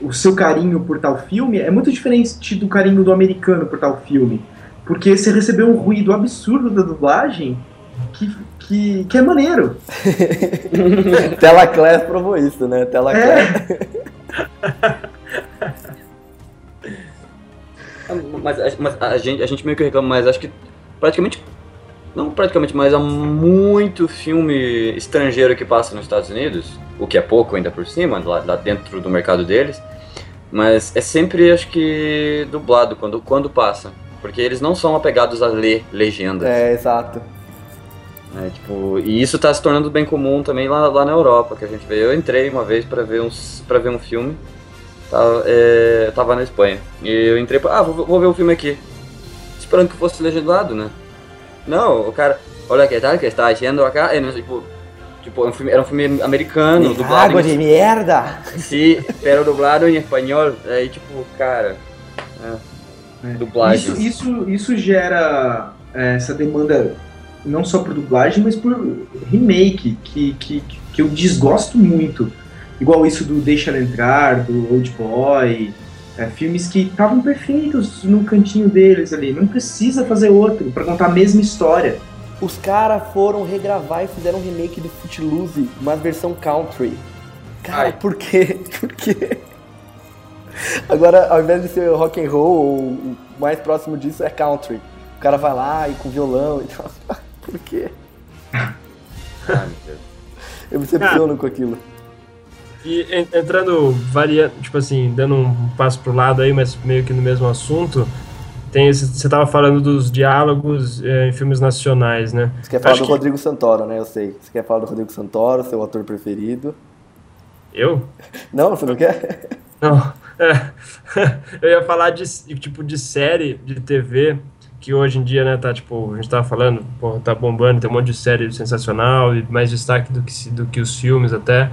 o seu carinho por tal filme é muito diferente do carinho do americano por tal filme. Porque você recebeu um ruído absurdo da dublagem que, que, é maneiro. Tela Class provou isso, né? Tela é. mas, mas a, gente, a gente meio que reclama, mas acho que praticamente não praticamente, mas há muito filme estrangeiro que passa nos Estados Unidos, o que é pouco ainda por cima, lá, lá dentro do mercado deles, mas é sempre, acho que, dublado quando, quando passa, porque eles não são apegados a ler legendas. É, exato. É, tipo, e isso está se tornando bem comum também lá, lá na Europa, que a gente vê. Eu entrei uma vez para ver, uns, ver um filme, tava, é, tava na Espanha, e eu entrei pra, ah, vou, vou ver o um filme aqui, esperando que fosse legendado, né? Não, o cara, olha que tal que está haciendo acá, e, tipo, tipo um filme, era um filme americano, dublado. Água de merda! Sim, pero dublado em espanhol, aí tipo, cara, é, é. dublagem. Isso, isso, isso gera é, essa demanda não só por dublagem, mas por remake, que, que, que eu desgosto muito. Igual isso do Deixa Ela Entrar, do Old Boy, é, filmes que estavam perfeitos no cantinho deles ali. Não precisa fazer outro para contar a mesma história. Os caras foram regravar e fizeram um remake de Footloose, uma versão country. Cara, Ai. por quê? Por quê? Agora, ao invés de ser rock and roll, o mais próximo disso é country. O cara vai lá e com violão e tal. Por quê? Ai, meu Deus. Eu me decepciono ah. com aquilo. E entrando, varia, tipo assim, dando um passo pro lado aí, mas meio que no mesmo assunto, tem esse, você tava falando dos diálogos é, em filmes nacionais, né? Você quer falar Acho do que... Rodrigo Santoro, né? Eu sei. Você quer falar do Rodrigo Santoro, seu ator preferido. Eu? Não, você não quer? Não. É. Eu ia falar de tipo de série de TV que hoje em dia, né, tá tipo, a gente tava falando, tá bombando, tem um monte de série sensacional e mais destaque do que, do que os filmes até.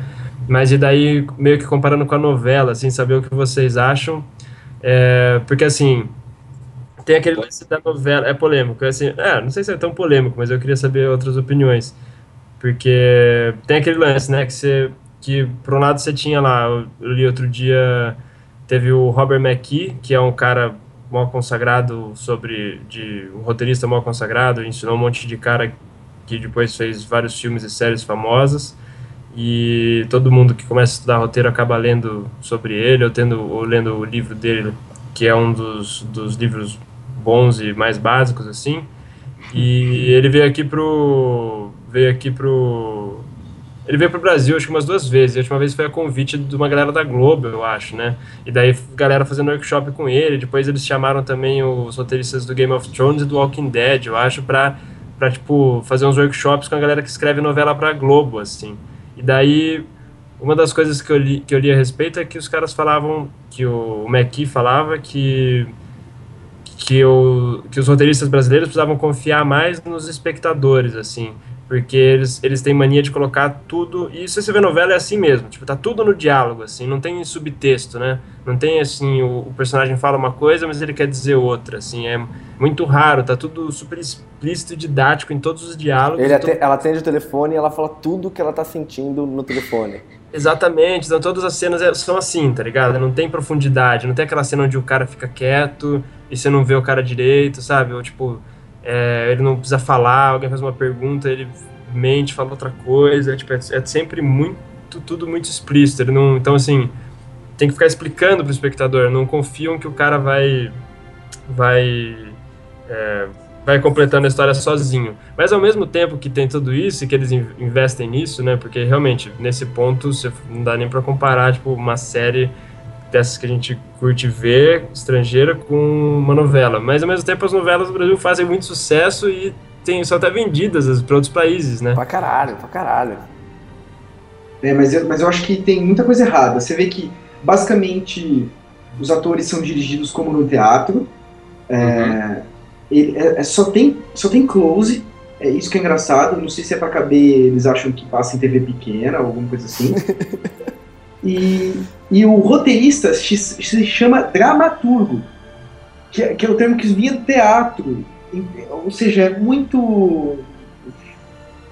Mas e daí, meio que comparando com a novela, assim, saber o que vocês acham. É, porque assim, tem aquele lance da novela, é polêmico, é assim, é, não sei se é tão polêmico, mas eu queria saber outras opiniões. Porque tem aquele lance, né, que você, que por um lado você tinha lá, eu li outro dia, teve o Robert McKee, que é um cara mal consagrado sobre, de um roteirista mal consagrado, ensinou um monte de cara que depois fez vários filmes e séries famosas, e todo mundo que começa a estudar roteiro acaba lendo sobre ele, ou, tendo, ou lendo o livro dele, que é um dos, dos livros bons e mais básicos assim. E ele veio aqui pro veio aqui pro ele veio pro Brasil acho que umas duas vezes. A última vez foi a convite de uma galera da Globo, eu acho, né? E daí galera fazendo workshop com ele. Depois eles chamaram também os roteiristas do Game of Thrones e do Walking Dead, eu acho, pra, pra tipo, fazer uns workshops com a galera que escreve novela pra Globo, assim. E daí, uma das coisas que eu li, que eu li a respeito é que os caras falavam, que o, o McKee falava que que, o, que os roteiristas brasileiros precisavam confiar mais nos espectadores, assim, porque eles, eles têm mania de colocar tudo, e se você vê novela é assim mesmo, tipo, tá tudo no diálogo, assim, não tem subtexto, né, não tem, assim, o, o personagem fala uma coisa, mas ele quer dizer outra, assim, é muito raro, tá tudo super explícito e didático em todos os diálogos. Então... ela atende o telefone e ela fala tudo que ela tá sentindo no telefone. Exatamente, então todas as cenas é, são assim, tá ligado? Não tem profundidade, não tem aquela cena onde o cara fica quieto e você não vê o cara direito, sabe? Ou tipo, é, ele não precisa falar, alguém faz uma pergunta, ele mente, fala outra coisa, tipo, é, é sempre muito, tudo muito explícito. Ele não, então, assim, tem que ficar explicando pro espectador, não confiam que o cara vai, vai, é, vai completando a história sozinho. Mas ao mesmo tempo que tem tudo isso e que eles investem nisso, né? Porque realmente nesse ponto você não dá nem para comparar tipo uma série dessas que a gente curte ver, estrangeira, com uma novela. Mas ao mesmo tempo as novelas do Brasil fazem muito sucesso e tem, são até vendidas para outros países, né? Pra caralho, pra caralho. É, mas eu, mas eu acho que tem muita coisa errada. Você vê que, basicamente, os atores são dirigidos como no teatro. É, uhum. ele, é, é, só, tem, só tem close. É isso que é engraçado. Não sei se é pra caber, eles acham que passa em TV pequena ou alguma coisa assim. E, e o roteirista se, se chama dramaturgo, que, é, que é o termo que vinha do teatro. Ou seja, é muito.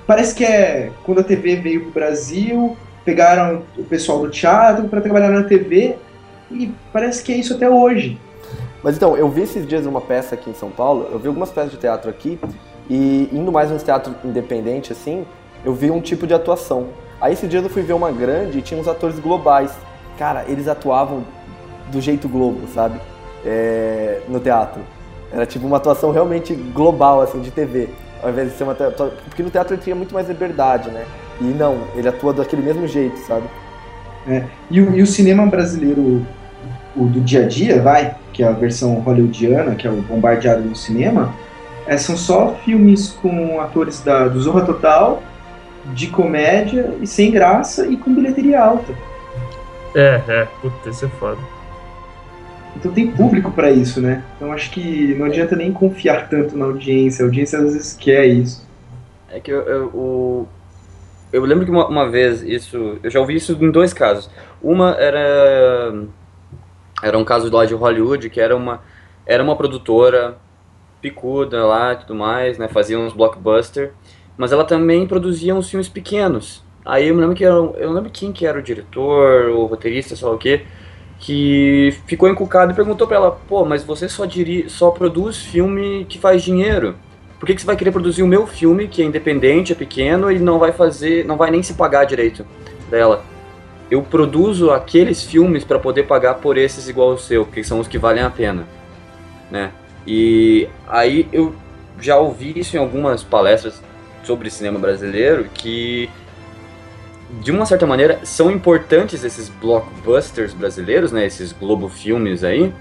Parece que é quando a TV veio para o Brasil, pegaram o pessoal do teatro para trabalhar na TV, e parece que é isso até hoje. Mas então, eu vi esses dias uma peça aqui em São Paulo, eu vi algumas peças de teatro aqui, e indo mais nos teatros independente assim, eu vi um tipo de atuação. Aí esse dia eu fui ver uma grande e tinha uns atores globais. Cara, eles atuavam do jeito Globo, sabe? É, no teatro. Era tipo uma atuação realmente global, assim, de TV. Ao invés de ser uma Porque no teatro ele tinha muito mais liberdade, né? E não, ele atua daquele mesmo jeito, sabe? É. E, o, e o cinema brasileiro, o do dia a dia, vai, que é a versão hollywoodiana, que é o bombardeado no cinema, é, são só filmes com atores da, do Zorra Total de comédia e sem graça e com bilheteria alta. É, é, puta, isso é foda. Então tem público para isso, né? Então acho que não adianta nem confiar tanto na audiência. A audiência às vezes quer isso. É que eu, eu, o, eu lembro que uma, uma, vez isso. Eu já ouvi isso em dois casos. Uma era. Era um caso lá de Hollywood, que era uma, era uma produtora picuda lá e tudo mais, né? Fazia uns blockbuster mas ela também produzia uns filmes pequenos. Aí eu me lembro que era, eu não lembro quem que era o diretor, o roteirista, sei lá o que, que ficou encucado e perguntou para ela, pô, mas você só, diri só produz filme que faz dinheiro. Por que, que você vai querer produzir o meu filme, que é independente, é pequeno, e não vai fazer, não vai nem se pagar direito dela? Eu produzo aqueles filmes para poder pagar por esses igual o seu, porque são os que valem a pena, né? E aí eu já ouvi isso em algumas palestras sobre cinema brasileiro que de uma certa maneira são importantes esses blockbusters brasileiros, né, esses Globo Filmes aí,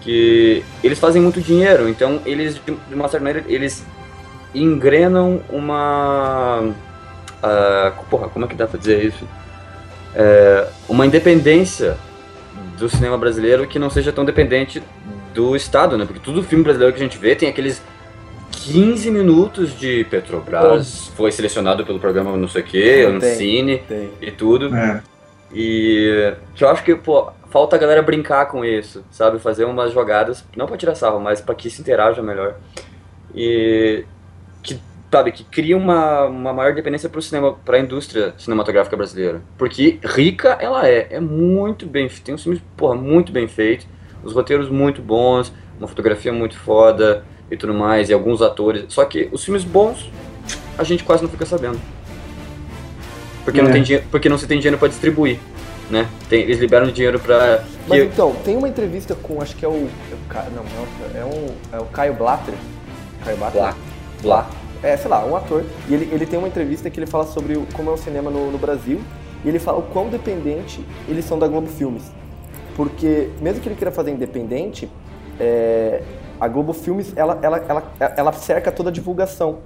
que eles fazem muito dinheiro, então eles de uma certa maneira eles engrenam uma uh, porra, como é que dá pra dizer isso? É, uma independência do cinema brasileiro que não seja tão dependente do Estado, né? Porque todo filme brasileiro que a gente vê tem aqueles 15 minutos de Petrobras, foi selecionado pelo programa não sei o que, Ancine Tem. e tudo. É. E que eu acho que, pô, falta a galera brincar com isso, sabe? Fazer umas jogadas, não pra tirar sarro, mas pra que se interaja melhor. E que, sabe, que cria uma, uma maior dependência pro cinema, pra indústria cinematográfica brasileira. Porque rica ela é, é muito bem, tem uns filmes, porra, muito bem feitos, os roteiros muito bons, uma fotografia muito foda e tudo mais, e alguns atores. Só que os filmes bons, a gente quase não fica sabendo. Porque, não, É. tem dinheiro, porque não se tem dinheiro pra distribuir, né? Tem- eles liberam dinheiro pra... Mas que- então, tem uma entrevista com, acho que é o. É o não, não, é, um, é o Caio Blatter. Caio Blatter? Blá. Blá. É, sei lá, um ator. E ele, ele tem uma entrevista que ele fala sobre o- como é o cinema no, no Brasil. E ele fala o quão dependente eles são da Globo Filmes. Porque, mesmo que ele queira fazer independente, é, a Globo Filmes, ela, ela, ela, ela cerca toda a divulgação.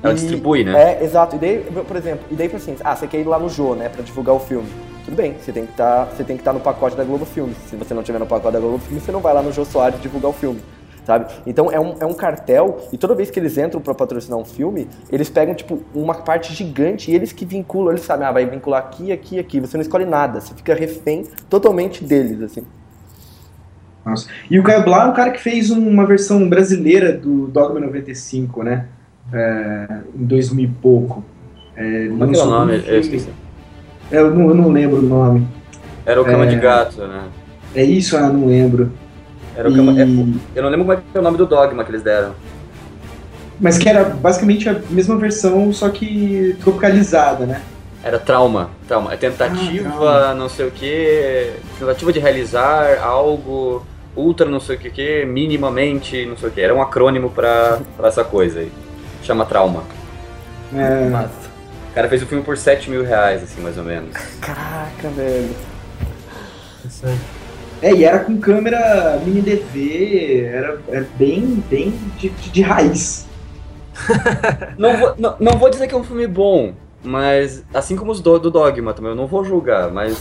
Ela E- distribui, né? É, exato. E daí, por exemplo, e daí assim, ah, você quer ir lá no Jô, né, pra divulgar o filme. Tudo bem, você tem que tá, estar no pacote da Globo Filmes. Se você não tiver no pacote da Globo Filmes, você não vai lá no Jô Soares divulgar o filme. Sabe? Então é um, é um cartel, e toda vez que eles entram pra patrocinar um filme, eles pegam, tipo, uma parte gigante e eles que vinculam, eles sabem, ah, vai vincular aqui, aqui, aqui. Você não escolhe nada, você fica refém totalmente deles, assim. Nossa. E o Caio Blá é um cara que fez uma versão brasileira do Dogma 95, né? É, em 2000 e pouco. É, Como é é o nome? Eu esqueci. É, eu, não, eu não lembro o nome. Era o Cama É. de Gato, né? É isso, ah, não lembro. Era o Cama... E- é, eu não lembro como é que é o nome do dogma que eles deram. Mas que era basicamente a mesma versão, só que tropicalizada, né? Era trauma. Trauma. É tentativa, Ah, não sei o que. Tentativa de realizar algo ultra não sei o que, que minimamente, não sei o que. Era um acrônimo pra, pra essa coisa aí. Chama trauma. É, Massa. O cara fez o filme por 7 mil reais, assim, mais ou menos. Caraca, velho. Isso aí. é, e era com câmera mini DV, era, era bem, bem de, de, de raiz. Não vou, não, não vou dizer que é um filme bom, mas assim como os do, do Dogma também, eu não vou julgar, mas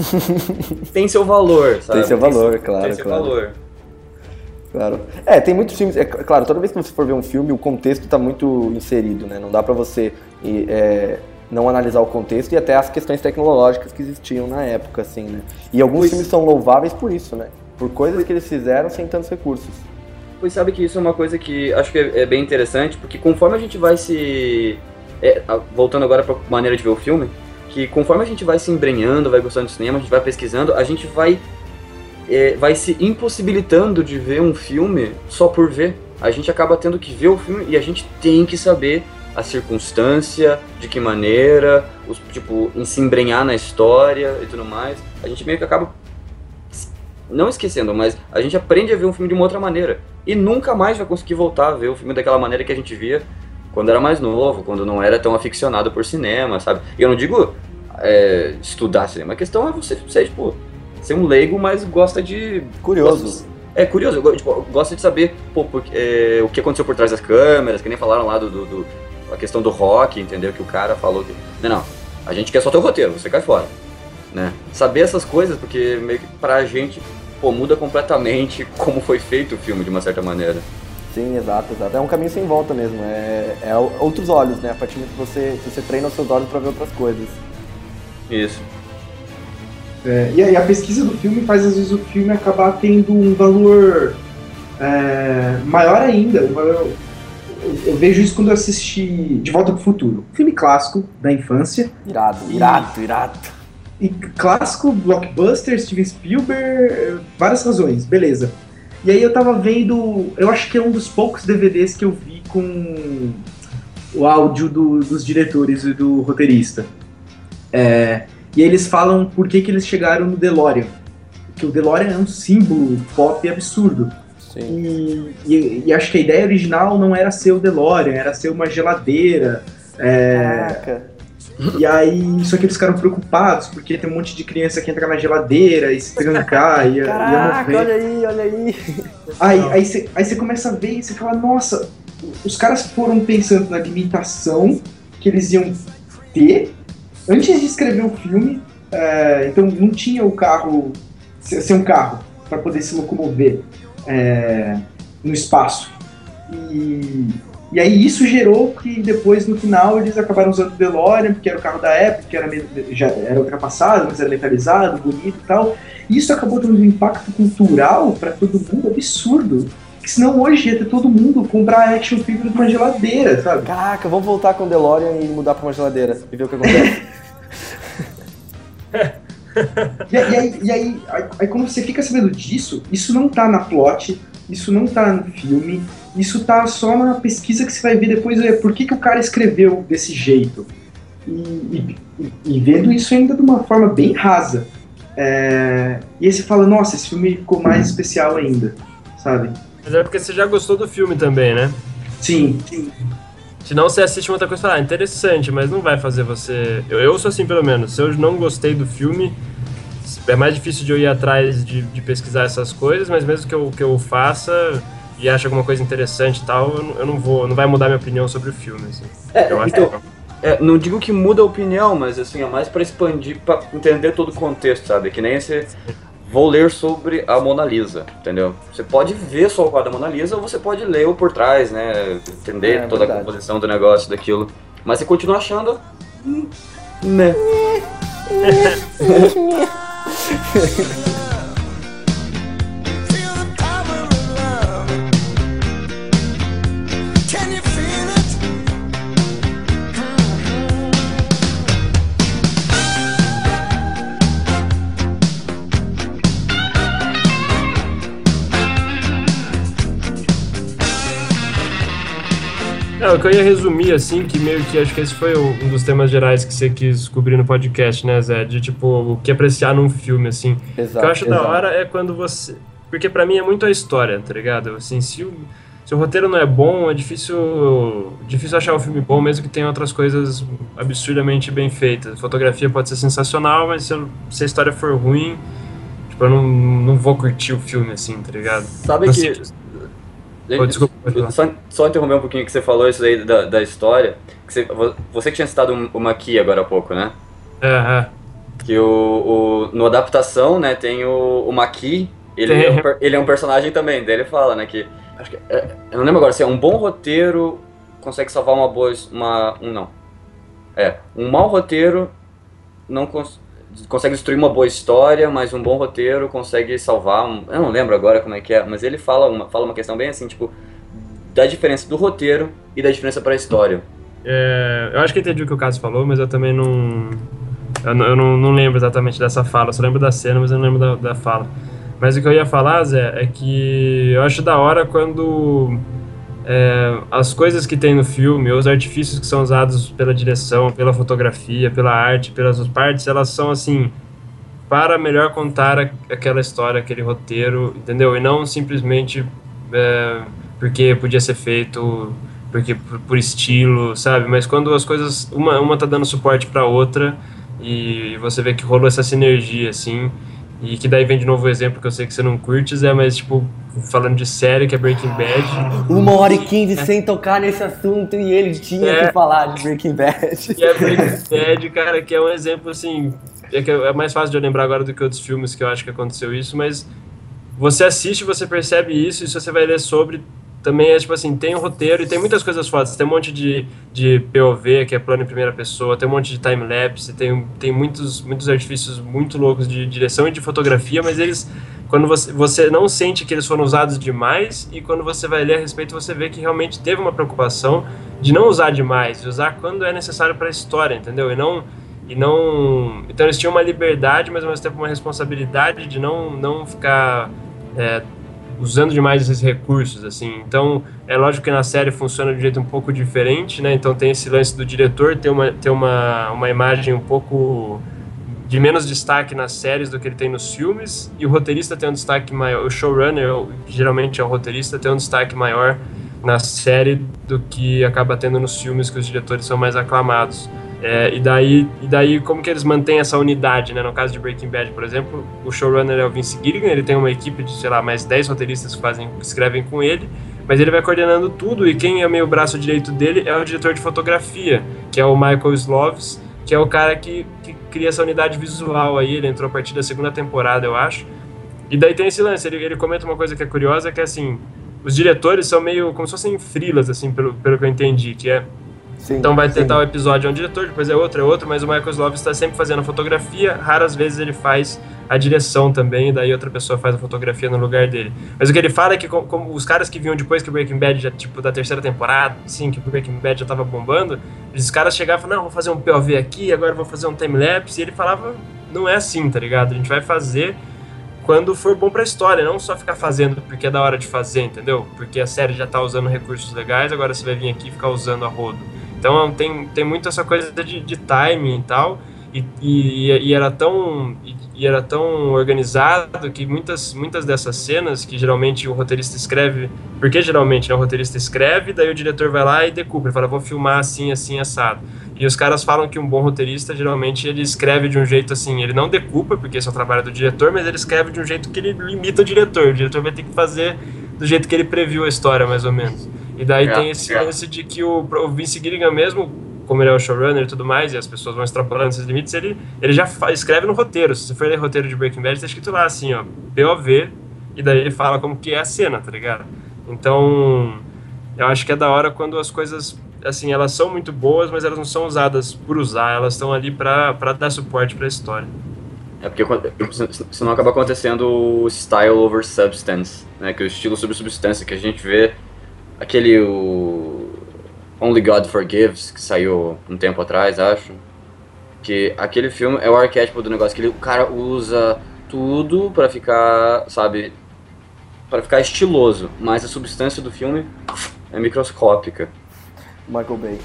tem seu valor, sabe? Tem seu valor, claro, Tem seu claro. valor. Claro. É, tem muitos filmes. É cl- claro, toda vez que você for ver um filme, o contexto está muito inserido, né? Não dá pra você é, não analisar o contexto e até as questões tecnológicas que existiam na época, assim, né? E alguns Pois- filmes são louváveis por isso, né? Por coisas que eles fizeram sem tantos recursos. Pois sabe que isso é uma coisa que acho que é, é bem interessante, porque conforme a gente vai se. é, voltando agora pra maneira de ver o filme, que conforme a gente vai se embrenhando, vai gostando de cinema, a gente vai pesquisando, a gente vai. É, vai se impossibilitando de ver um filme só por ver. A gente acaba tendo que ver o filme e a gente tem que saber a circunstância, de que maneira, os, tipo, em se embrenhar na história e tudo mais. A gente meio que acaba não esquecendo, mas a gente aprende a ver um filme de uma outra maneira. E nunca mais vai conseguir voltar a ver o filme daquela maneira que a gente via quando era mais novo, quando não era tão aficionado por cinema, sabe? E eu não digo é, estudar cinema, a questão é você ser, tipo, ser um leigo, mas gosta de. Curioso. É curioso, tipo, gosta de saber pô, porque, é, o que aconteceu por trás das câmeras, que nem falaram lá do, do- do- a questão do rock, entendeu? Que o cara falou que. Não, não, a gente quer só teu roteiro, você cai fora. Né? Saber essas coisas, porque meio que pra gente, pô, muda completamente como foi feito o filme, de uma certa maneira. Sim, exato, exato. É um caminho sem volta mesmo. É, é outros olhos, né? A partir de que você, que você treina os seus olhos pra ver outras coisas. Isso. É, e aí a pesquisa do filme faz às vezes o filme acabar tendo um valor é, maior ainda. um valor- eu, eu vejo isso quando eu assisti De Volta pro Futuro. Filme clássico da infância. Irado, E- irado, irado. E clássico, blockbuster, Steven Spielberg, várias razões, beleza. E aí eu tava vendo, eu acho que é um dos poucos DVDs que eu vi com o áudio do- dos diretores e do roteirista. É, e aí eles falam por que, que eles chegaram no DeLorean. Que o DeLorean é um símbolo pop absurdo. Sim. E, e- e acho que a ideia original não era ser o DeLorean, era ser uma geladeira. É, Caraca. e aí, só que eles ficaram preocupados, porque tem um monte de criança que entra na geladeira e se trancar e, ia- ia Caraca, morrer. olha aí, olha aí. Aí, aí, você, aí você começa a ver e você fala, nossa, os caras foram pensando na limitação que eles iam ter antes de escrever o filme. é, então não tinha o carro ser um carro para poder se locomover. é, no espaço. E, e aí isso gerou que depois, no final, eles acabaram usando o DeLorean, porque era o carro da época, que era, já era ultrapassado, mas era metalizado, bonito e tal. E isso acabou tendo um impacto cultural para todo mundo absurdo. Porque senão hoje ia ter todo mundo comprar action figure de uma geladeira, sabe? Caraca, vamos voltar com o DeLorean e mudar pra uma geladeira e ver o que acontece. e, aí, e, aí, e aí, aí, aí, quando você fica sabendo disso, isso não tá na plot, isso não tá no filme, isso tá só na pesquisa que você vai ver depois, é por que, que o cara escreveu desse jeito. E, e, e vendo isso ainda de uma forma bem rasa. É, e aí você fala, nossa, esse filme ficou mais especial ainda, sabe? Mas é porque você já gostou do filme também, né? Sim, sim. Senão você assiste uma outra coisa e fala, ah, interessante, mas não vai fazer você. Eu, eu sou assim, pelo menos. Se eu não gostei do filme, é mais difícil de eu ir atrás de, de pesquisar essas coisas, mas mesmo que eu, que eu faça e ache alguma coisa interessante e tal, eu, eu não vou. Não vai mudar minha opinião sobre o filme. Assim. É, eu então, acho que... é, não digo que muda a opinião, mas assim, é mais para expandir, para entender todo o contexto, sabe? Que nem esse vou ler sobre a Mona Lisa, entendeu? Você pode ver só o quadro da Mona Lisa ou você pode ler o por trás, né? Entender é, toda verdade. a composição do negócio, daquilo. Mas você continua achando. Né? Não, o que eu ia resumir, assim, que meio que acho que esse foi um dos temas gerais que você quis descobrir no podcast, né, Zé? De, tipo, o que apreciar num filme, assim. Exato, o que eu acho exato. da hora é quando você... Porque para mim é muito a história, tá ligado? Assim, se o, se o roteiro não é bom, é difícil, difícil achar um filme bom, mesmo que tenha outras coisas absurdamente bem feitas. A fotografia pode ser sensacional, mas se, se a história for ruim, tipo, eu não, não vou curtir o filme, assim, tá ligado? Sabe que... Oh, desculpa, só, só, interromper um pouquinho que você falou isso aí da, da história. Que você, você que tinha citado o Maqui agora há pouco, né? É, Que o, o, no adaptação, né, tem o, o Maqui, ele, é um, ele é um personagem também, dele fala, né, que, acho que é, eu não lembro agora se é um bom roteiro consegue salvar uma boa, uma, um não, é, um mau roteiro não cons consegue destruir uma boa história, mas um bom roteiro consegue salvar. Um, eu não lembro agora como é que é, mas ele fala uma, fala uma questão bem assim, tipo, da diferença do roteiro e da diferença para a história. É, eu acho que entendi o que o Caso falou, mas eu também não. Eu, não, eu não, não, lembro exatamente dessa fala, só lembro da cena, mas eu não lembro da, da fala. Mas o que eu ia falar, Zé, é que eu acho da hora quando é, as coisas que tem no filme, os artifícios que são usados pela direção, pela fotografia, pela arte, pelas partes, elas são assim para melhor contar aquela história, aquele roteiro, entendeu? E não simplesmente é, porque podia ser feito porque por, por, estilo, sabe? Mas quando as coisas uma uma tá dando suporte para outra e você vê que rolou essa sinergia assim e que daí vem de novo o exemplo que eu sei que você não curte, Zé, mas tipo, falando de série, que é Breaking Bad. Uma hora e quinze sem tocar nesse assunto e ele tinha é, que falar de Breaking Bad. Que é Breaking Bad, cara, que é um exemplo assim. É, que é mais fácil de eu lembrar agora do que outros filmes que eu acho que aconteceu isso, mas você assiste, você percebe isso, e se você vai ler sobre, também é tipo assim, tem um roteiro e tem muitas coisas fodas. Tem um monte de, de POV, que é plano em primeira pessoa, tem um monte de time-lapse, tem, tem muitos, muitos artifícios muito loucos de direção e de fotografia, mas eles, quando você, você não sente que eles foram usados demais e quando você vai ler a respeito, você vê que realmente teve uma preocupação de não usar demais, de usar quando é necessário para a história, entendeu? E não e não então eles tinham uma liberdade mas ao mesmo tempo uma responsabilidade de não não ficar é, usando demais esses recursos, assim. Então, é lógico que na série funciona de um jeito um pouco diferente, né? Então tem esse lance do diretor ter uma, ter uma, uma imagem um pouco de menos destaque nas séries do que ele tem nos filmes, e o roteirista tem um destaque maior, o showrunner, que geralmente é o roteirista, tem um destaque maior na série do que acaba tendo nos filmes que os diretores são mais aclamados. É, e, daí, e daí, como que eles mantêm essa unidade, né? No caso de Breaking Bad, por exemplo, o showrunner é o Vince Gilligan, ele tem uma equipe de, sei lá, mais 10 roteiristas que, fazem, que escrevem com ele, mas ele vai coordenando tudo, e quem é meio braço direito dele é o diretor de fotografia, que é o Michael Sloves, que é o cara que, que cria essa unidade visual aí, ele entrou a partir da segunda temporada, eu acho, E daí tem esse lance, ele, ele comenta uma coisa que é curiosa, que é assim, os diretores são meio como se fossem frilas, assim, pelo, pelo que eu entendi, que é Sim, então vai tentar o episódio é um diretor, depois é outro, é outro, mas o Michael Slove está sempre fazendo a fotografia, raras vezes ele faz a direção também, e daí outra pessoa faz a fotografia no lugar dele. Mas o que ele fala é que como, como os caras que vinham depois que o Breaking Bad, já, tipo, da terceira temporada, sim, que o Breaking Bad já tava bombando, os caras chegavam e falavam, não, vou fazer um POV aqui, agora vou fazer um time-lapse, e ele falava, não é assim, tá ligado? A gente vai fazer quando for bom pra história, não só ficar fazendo porque é da hora de fazer, entendeu? Porque a série já tá usando recursos legais, agora você vai vir aqui e ficar usando a rodo. Então tem, tem muito essa coisa de, de timing e tal, e, e, e era tão e, era tão organizado que muitas, muitas dessas cenas que geralmente o roteirista escreve, porque geralmente né, o roteirista escreve, daí o diretor vai lá e decupa, ele fala, vou filmar assim, assim, assado. E os caras falam que um bom roteirista, geralmente, ele escreve de um jeito assim, ele não decupa, porque esse é o trabalho do diretor, mas ele escreve de um jeito que ele limita o diretor. O diretor vai ter que fazer do jeito que ele previu a história, mais ou menos. E daí é, tem esse é. lance de que o, o Vince Gilligan mesmo, como ele é o showrunner e tudo mais, e as pessoas vão extrapolando esses limites, ele, ele já escreve no roteiro. Se você for ler roteiro de Breaking Bad, tá escrito lá assim, ó, POV, e daí ele fala como que é a cena, tá ligado? Então, eu acho que é da hora quando as coisas, assim, elas são muito boas, mas elas não são usadas por usar, elas estão ali pra dar suporte pra história. É porque senão acaba acontecendo o style over substance, né? Que é o estilo sobre substância que a gente vê aquele o Only God Forgives que saiu um tempo atrás, acho. Que aquele filme é o arquétipo do negócio que ele, o cara usa tudo para ficar, sabe, para ficar estiloso, mas a substância do filme é microscópica. Michael Bay.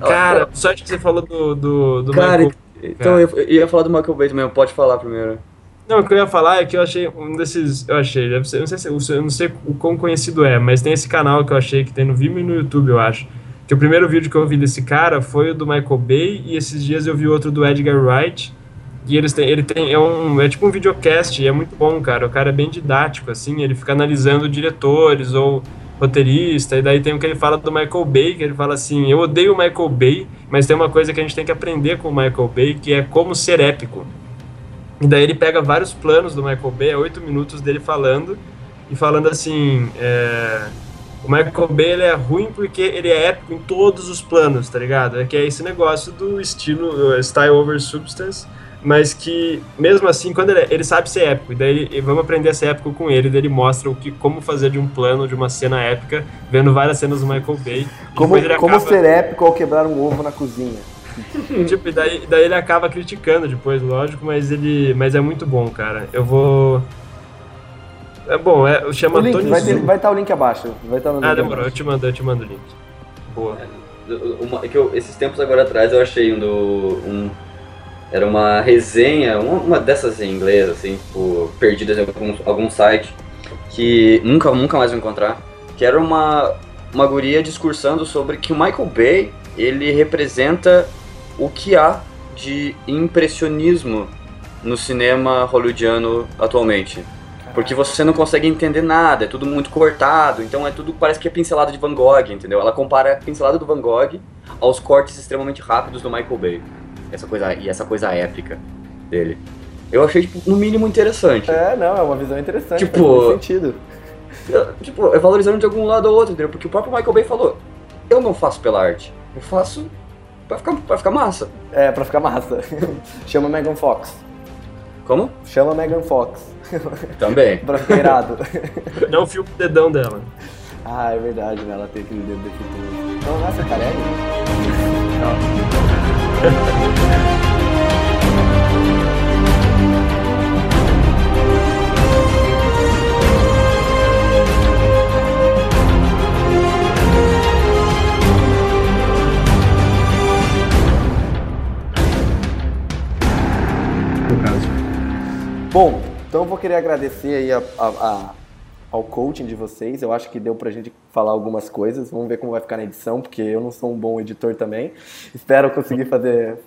Cara, só que você falou do, do, do cara, Michael então eu, eu ia falar do Michael Bay também, pode falar primeiro. Não, o que eu ia falar é que eu achei um desses. Eu achei, deve ser, eu não sei se eu não sei o quão conhecido é, mas tem esse canal que eu achei que tem no Vimeo e no YouTube, eu acho. Que o primeiro vídeo que eu vi desse cara foi o do Michael Bay, e esses dias eu vi outro do Edgar Wright. E eles têm, ele tem, é, um, é tipo um videocast, e é muito bom, cara. O cara é bem didático, assim, ele fica analisando diretores ou roteirista, e daí tem o que ele fala do Michael Bay, que ele fala assim, eu odeio o Michael Bay, mas tem uma coisa que a gente tem que aprender com o Michael Bay, que é como ser épico. E daí ele pega vários planos do Michael Bay, é oito minutos dele falando, e falando assim, é, o Michael Bay ele é ruim porque ele é épico em todos os planos, tá ligado? É que é esse negócio do estilo, style over substance, mas que mesmo assim, quando ele, ele sabe ser épico, e daí ele, vamos aprender a ser épico com ele, daí ele mostra o que, como fazer de um plano, de uma cena épica, vendo várias cenas do Michael Bay. Como, como acaba... ser épico ao quebrar um ovo na cozinha. tipo, e daí, daí ele acaba criticando depois, lógico, mas ele. Mas é muito bom, cara. Eu vou. É bom, é, chama o link, Tony vai, ter, vai estar tá o link abaixo. Vai estar tá no ah, demorou, abaixo. eu te mando, eu te mando o link. Boa. É, uma, é que eu, esses tempos agora atrás eu achei um do. Um, era uma resenha, uma, uma dessas em inglês, assim, tipo, perdidas em algum, algum site, que nunca, nunca mais vou encontrar, que era uma, uma guria discursando sobre que o Michael Bay, ele representa o que há de impressionismo no cinema hollywoodiano atualmente. Porque você não consegue entender nada, é tudo muito cortado, então é tudo parece que é pincelada de Van Gogh, entendeu? Ela compara a pincelada do Van Gogh aos cortes extremamente rápidos do Michael Bay. Essa coisa e essa coisa épica dele. Eu achei tipo, no mínimo interessante. É, não, é uma visão interessante, tipo, faz sentido. Tipo, é valorizando de algum lado ou outro, entendeu? Porque o próprio Michael Bay falou: "Eu não faço pela arte, eu faço Pra ficar, pra ficar massa. É, pra ficar massa. Chama Megan Fox. Como? Chama Megan Fox. Também. pra ficar irado. Não fio o dedão dela. Ah, é verdade, né? Ela tem aquele dedo defeituoso. Então, nossa, careca? Não. Bom, então eu vou querer agradecer aí a, a, a, ao coaching de vocês. Eu acho que deu pra gente falar algumas coisas. Vamos ver como vai ficar na edição, porque eu não sou um bom editor também. Espero conseguir fazer,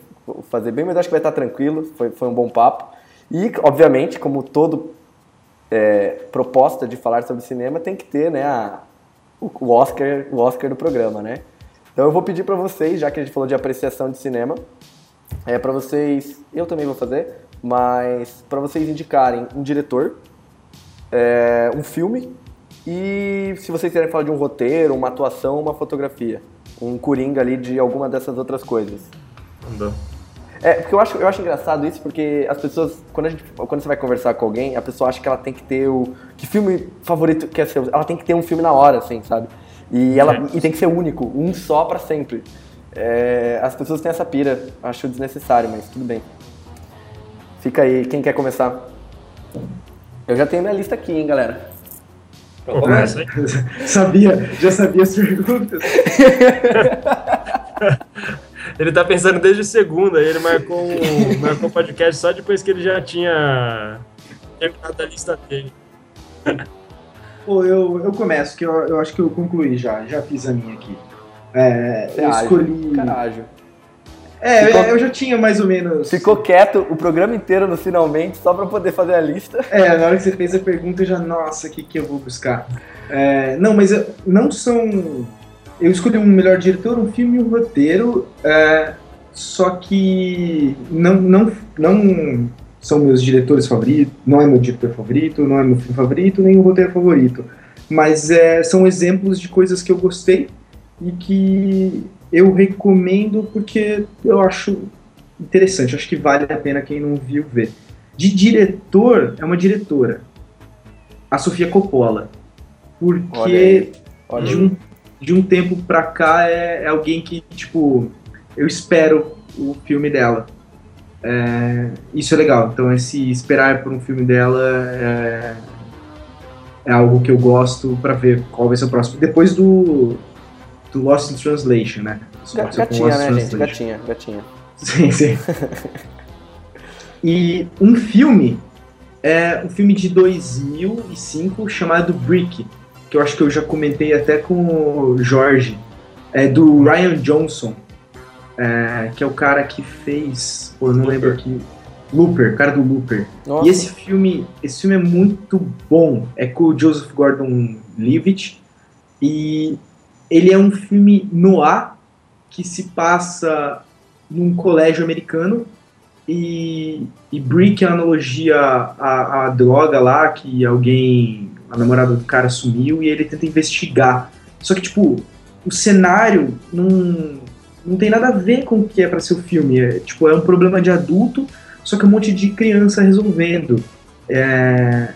fazer bem, mas acho que vai estar tranquilo. Foi, foi um bom papo. E, obviamente, como todo é, proposta de falar sobre cinema, tem que ter né, a, o, Oscar, o Oscar do programa, né? Então eu vou pedir para vocês, já que a gente falou de apreciação de cinema, é para vocês, eu também vou fazer, mas para vocês indicarem um diretor, é, um filme e se vocês quiserem falar de um roteiro, uma atuação, uma fotografia. Um coringa ali de alguma dessas outras coisas. Andou. É, porque eu acho, eu acho engraçado isso, porque as pessoas, quando, a gente, quando você vai conversar com alguém, a pessoa acha que ela tem que ter o. Que filme favorito quer ser? Ela tem que ter um filme na hora, assim, sabe? E, ela, É. e tem que ser único, um só pra sempre. É, as pessoas têm essa pira, acho desnecessário, mas tudo bem. Fica aí, quem quer começar? Eu já tenho minha lista aqui, hein, galera. Começa aí. sabia, já sabia as perguntas. Ele tá pensando desde segunda, ele marcou um marcou um podcast só depois que ele já tinha terminado a lista dele. Pô, eu, eu começo, que eu, eu acho que eu concluí já, já fiz a minha aqui. É, eu escolhi. Caralho. É, Ficou- eu já tinha mais ou menos. Ficou quieto o programa inteiro no finalmente, só pra poder fazer a lista. É, na hora que você fez a pergunta, eu já, nossa, o que, que eu vou buscar? É, não, mas eu- não são. Eu escolhi um melhor diretor, um filme e um roteiro, é, só que não, não, não são meus diretores favoritos, não é meu diretor favorito, não é meu filme favorito, nem o roteiro favorito. Mas é, são exemplos de coisas que eu gostei e que eu recomendo porque eu acho interessante, acho que vale a pena quem não viu ver. De diretor, é uma diretora. A Sofia Coppola. Olha Porque aí. Olha de um, de um tempo pra cá é, é alguém que, tipo, eu espero o filme dela. É, isso é legal. Então, esse esperar por um filme dela é, é algo que eu gosto pra ver qual vai ser o próximo. Depois do, do Lost in Translation, né? Ga- Gatinha, né, gente? Gatinha, gatinha. Sim, sim. e um filme é um filme de 2005 chamado Brick, que eu acho que eu já comentei até com o Jorge, é do Ryan Johnson, é, que é o cara que fez, pô, eu não Looper. lembro aqui, Looper, cara do Looper. Nossa, E esse filme, esse filme é muito bom. É com o Joseph Gordon-Levitt e ele é um filme noir que se passa num colégio americano e, e Brick é analogia à, à droga lá que alguém, a namorada do cara sumiu e ele tenta investigar. Só que tipo o cenário não não tem nada a ver com o que é para ser o filme. É, tipo é um problema de adulto só que um monte de criança resolvendo. É,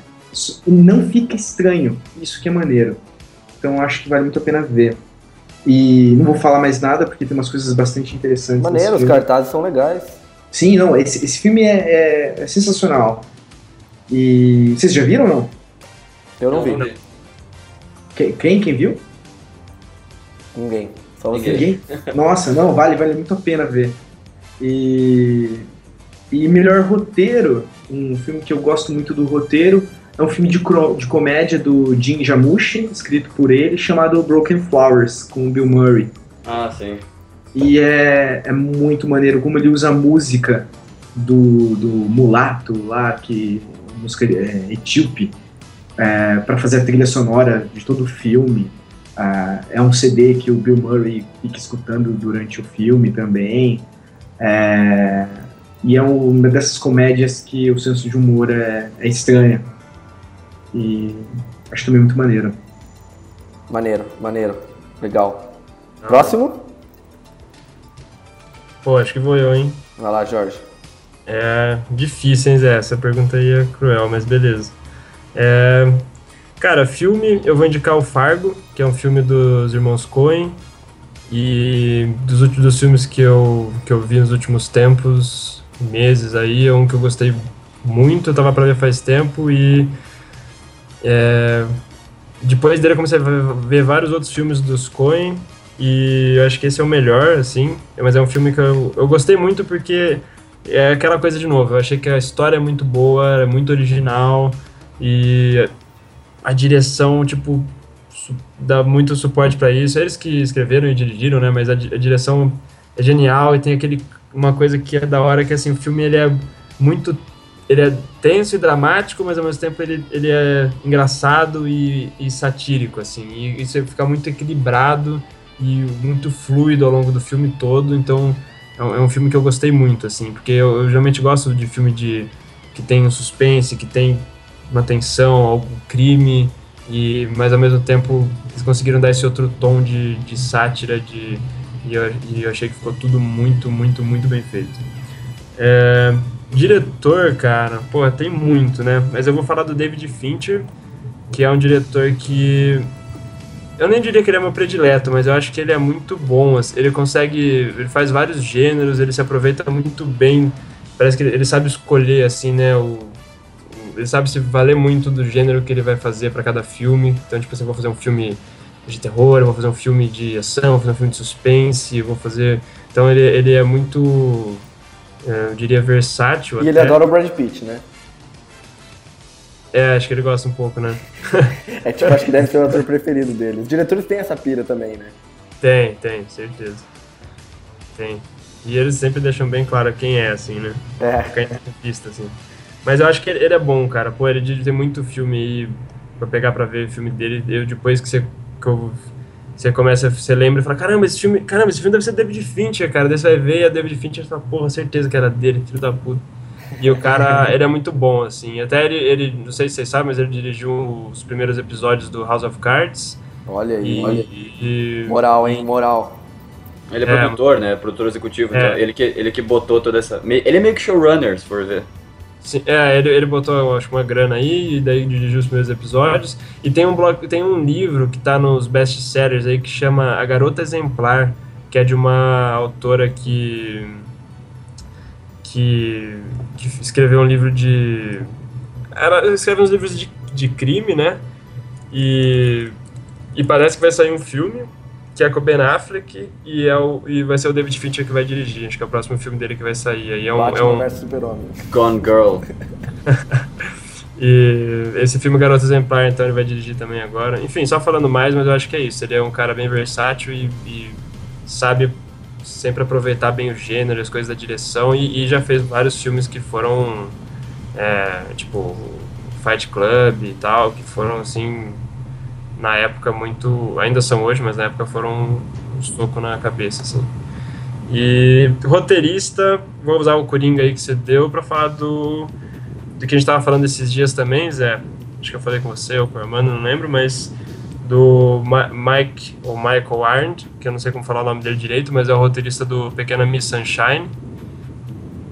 não fica estranho, isso que é maneiro. Então acho que vale muito a pena ver. E não vou falar mais nada, porque tem umas coisas bastante interessantes. maneiro, os cartazes são legais. Sim, não, esse, esse filme é, é- é sensacional. E vocês já viram ou não? Eu não vi. não. Quem, quem, quem viu? Ninguém. Só você. Ninguém. Ninguém? Nossa, não, vale, vale muito a pena ver. E, e melhor roteiro, um filme que eu gosto muito do roteiro, é um filme de, de comédia do Jim Jarmusch, escrito por ele, chamado Broken Flowers, com o Bill Murray. Ah, sim. E é, é muito maneiro como ele usa a música do, do mulato lá, que música é, etíope, é, para fazer a trilha sonora de todo o filme. Ah, é um CD que o Bill Murray fica escutando durante o filme também. É, e é uma dessas comédias que o senso de humor é, é estranha. E acho também muito maneiro. Maneiro, maneiro. Legal. Ah. Próximo? Pô, acho que vou eu, hein? Vai lá, Jorge. É difícil, hein, Zé? Essa pergunta aí é cruel, mas beleza. É, cara, filme, eu vou indicar o Fargo, que é um filme dos irmãos Coen. E dos últimos dos filmes que eu, que eu vi nos últimos tempos, meses aí, é um que eu gostei muito, eu tava pra ver faz tempo e. é, depois dele eu comecei a ver vários outros filmes dos Coen e eu acho que esse é o melhor, assim, mas é um filme que eu, eu gostei muito porque é aquela coisa de novo, eu achei que a história é muito boa, é muito original e a direção, tipo, dá muito suporte pra isso. Eles que escreveram e dirigiram, né, mas a, a direção é genial e tem aquele uma coisa que é da hora que assim, o filme ele é muito ele é tenso e dramático, mas ao mesmo tempo ele, ele é engraçado e, e satírico, assim, e isso fica muito equilibrado e muito fluido ao longo do filme todo, então é um, é um filme que eu gostei muito, assim, porque eu, eu geralmente gosto de filme de que tem um suspense, que tem uma tensão, algum crime, e mas ao mesmo tempo eles conseguiram dar esse outro tom de, de sátira, de, e eu, e eu achei que ficou tudo muito, muito, muito bem feito. É, diretor, cara, pô, tem muito, né? Mas eu vou falar do David Fincher, que é um diretor que eu nem diria que ele é meu predileto, mas eu acho que ele é muito bom. Assim, ele consegue. Ele faz vários gêneros, ele se aproveita muito bem. Parece que ele, sabe escolher, assim, né? O, ele sabe se valer muito do gênero que ele vai fazer para cada filme. Então, tipo assim, eu vou fazer um filme de terror, vou fazer um filme de ação, vou fazer um filme de suspense, vou fazer. Então, ele, ele é muito. É, eu diria versátil. E até. ele adora o Brad Pitt, né? É, acho que ele gosta um pouco, né? é tipo, acho que deve ser o ator preferido dele. Os diretores têm essa pira também, né? Tem, tem, certeza. Tem. E eles sempre deixam bem claro quem é, assim, né? É. Ficar em pista, assim. Mas eu acho que ele é bom, cara. Pô, ele tem muito filme aí pra pegar pra ver o filme dele. Eu, depois que você, que eu, você começa, você lembra e fala, caramba, esse filme, caramba, esse filme deve ser David Fincher, cara. Daí você vai ver e a David Fincher fala, porra, certeza que era dele, filho da puta. E o cara, ele é muito bom, assim. Até ele, ele, não sei se vocês sabem, mas ele dirigiu os primeiros episódios do House of Cards. Olha aí, e, olha e, Moral, hein, moral. Ele é, é produtor, né? Produtor executivo. É. Então ele, que, ele que botou toda essa. Ele é meio que showrunner, se for ver. Sim, é, ele, ele botou, acho uma grana aí, e daí dirigiu os primeiros episódios. E tem um, blog, tem um livro que tá nos best-sellers aí que chama A Garota Exemplar, que é de uma autora que que, que escreveu um livro de. Ela escreve uns livros de, de crime, né? E, e parece que vai sair um filme que é com o Ben Affleck e, é o, e vai ser o David Fincher que vai dirigir. Acho que é o próximo filme dele que vai sair. Aí é um, Batman é um... vs Super-Homem. Gone Girl. e esse filme Garota Exemplar, então ele vai dirigir também agora. Enfim, só falando mais, mas eu acho que é isso. Ele é um cara bem versátil e, e sabe sempre aproveitar bem o gênero, as coisas da direção, e, e já fez vários filmes que foram, é, tipo, Fight Club e tal, que foram, assim, na época muito, ainda são hoje, mas na época foram um soco na cabeça, assim. E roteirista, vou usar o Coringa aí que você deu para falar do, do que a gente tava falando esses dias também, Zé. Acho que eu falei com você ou com o Armando, não lembro, mas do Mike, ou Michael Arndt, que eu não sei como falar o nome dele direito, mas é o roteirista do Pequena Miss Sunshine,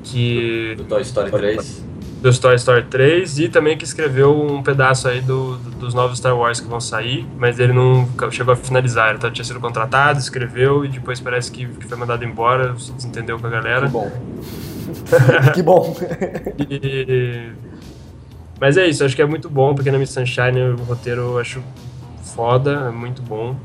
que... Do Toy Story 3. Do Toy Story 3, e também que escreveu um pedaço aí do, do, dos novos Star Wars que vão sair, mas ele não chegou a finalizar, ele tinha sido contratado, escreveu, e depois parece que, que foi mandado embora, se desentendeu com a galera. Que bom. que bom. e, mas é isso, acho que é muito bom, Pequena Miss Sunshine, o roteiro eu acho foda, é muito bom.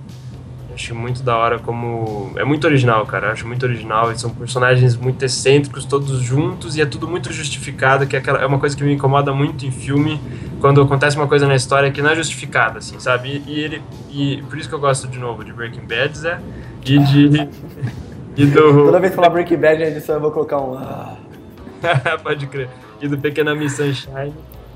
Acho muito da hora como. É muito original, cara. Acho muito original. Eles são personagens muito excêntricos, todos juntos, e é tudo muito justificado, que é, aquela... é uma coisa que me incomoda muito em filme, quando acontece uma coisa na história que não é justificada, assim, sabe? E, e ele. E por isso que eu gosto de novo de Breaking Bad, Zé. E de. e do... Toda vez que falar Breaking Bad na edição eu vou colocar um. Ah. Pode crer. E do Pequena Miss Sunshine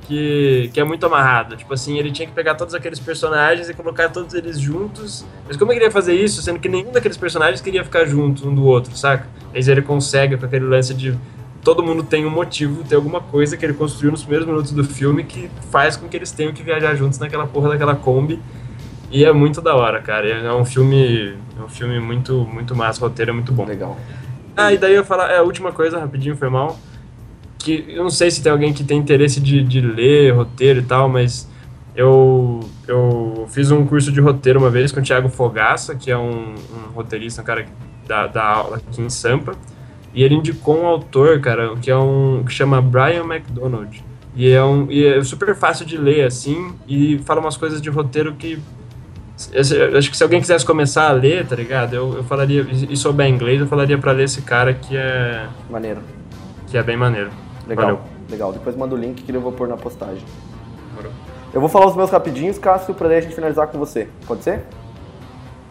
que, que é muito amarrado. Tipo assim, ele tinha que pegar todos aqueles personagens e colocar todos eles juntos. Mas como ele queria fazer isso, sendo que nenhum daqueles personagens queria ficar junto um do outro, saca? Mas ele consegue com aquele lance de todo mundo tem um motivo, tem alguma coisa que ele construiu nos primeiros minutos do filme que faz com que eles tenham que viajar juntos naquela porra daquela Kombi. E é muito da hora, cara. É um filme, é um filme muito, muito massa, o roteiro é muito bom. Legal. Ah, e daí eu falar, é a última coisa, rapidinho, foi mal que eu não sei se tem alguém que tem interesse de, de ler roteiro e tal, mas eu, eu fiz um curso de roteiro uma vez com o Thiago Fogaça, que é um, um roteirista, um cara da, da aula aqui em Sampa, e ele indicou um autor, cara, que é um que chama Brian McDonald. E é, um, e é super fácil de ler, assim, e fala umas coisas de roteiro que. Acho que se alguém quisesse começar a ler, tá ligado? Eu, eu falaria, e souber inglês, eu falaria para ler esse cara que é. Maneiro. Que é bem maneiro. Legal, Valeu. legal. Depois manda o link que eu vou pôr na postagem. Eu vou falar os meus rapidinhos, Cássio, pra daí a gente finalizar com você. Pode ser?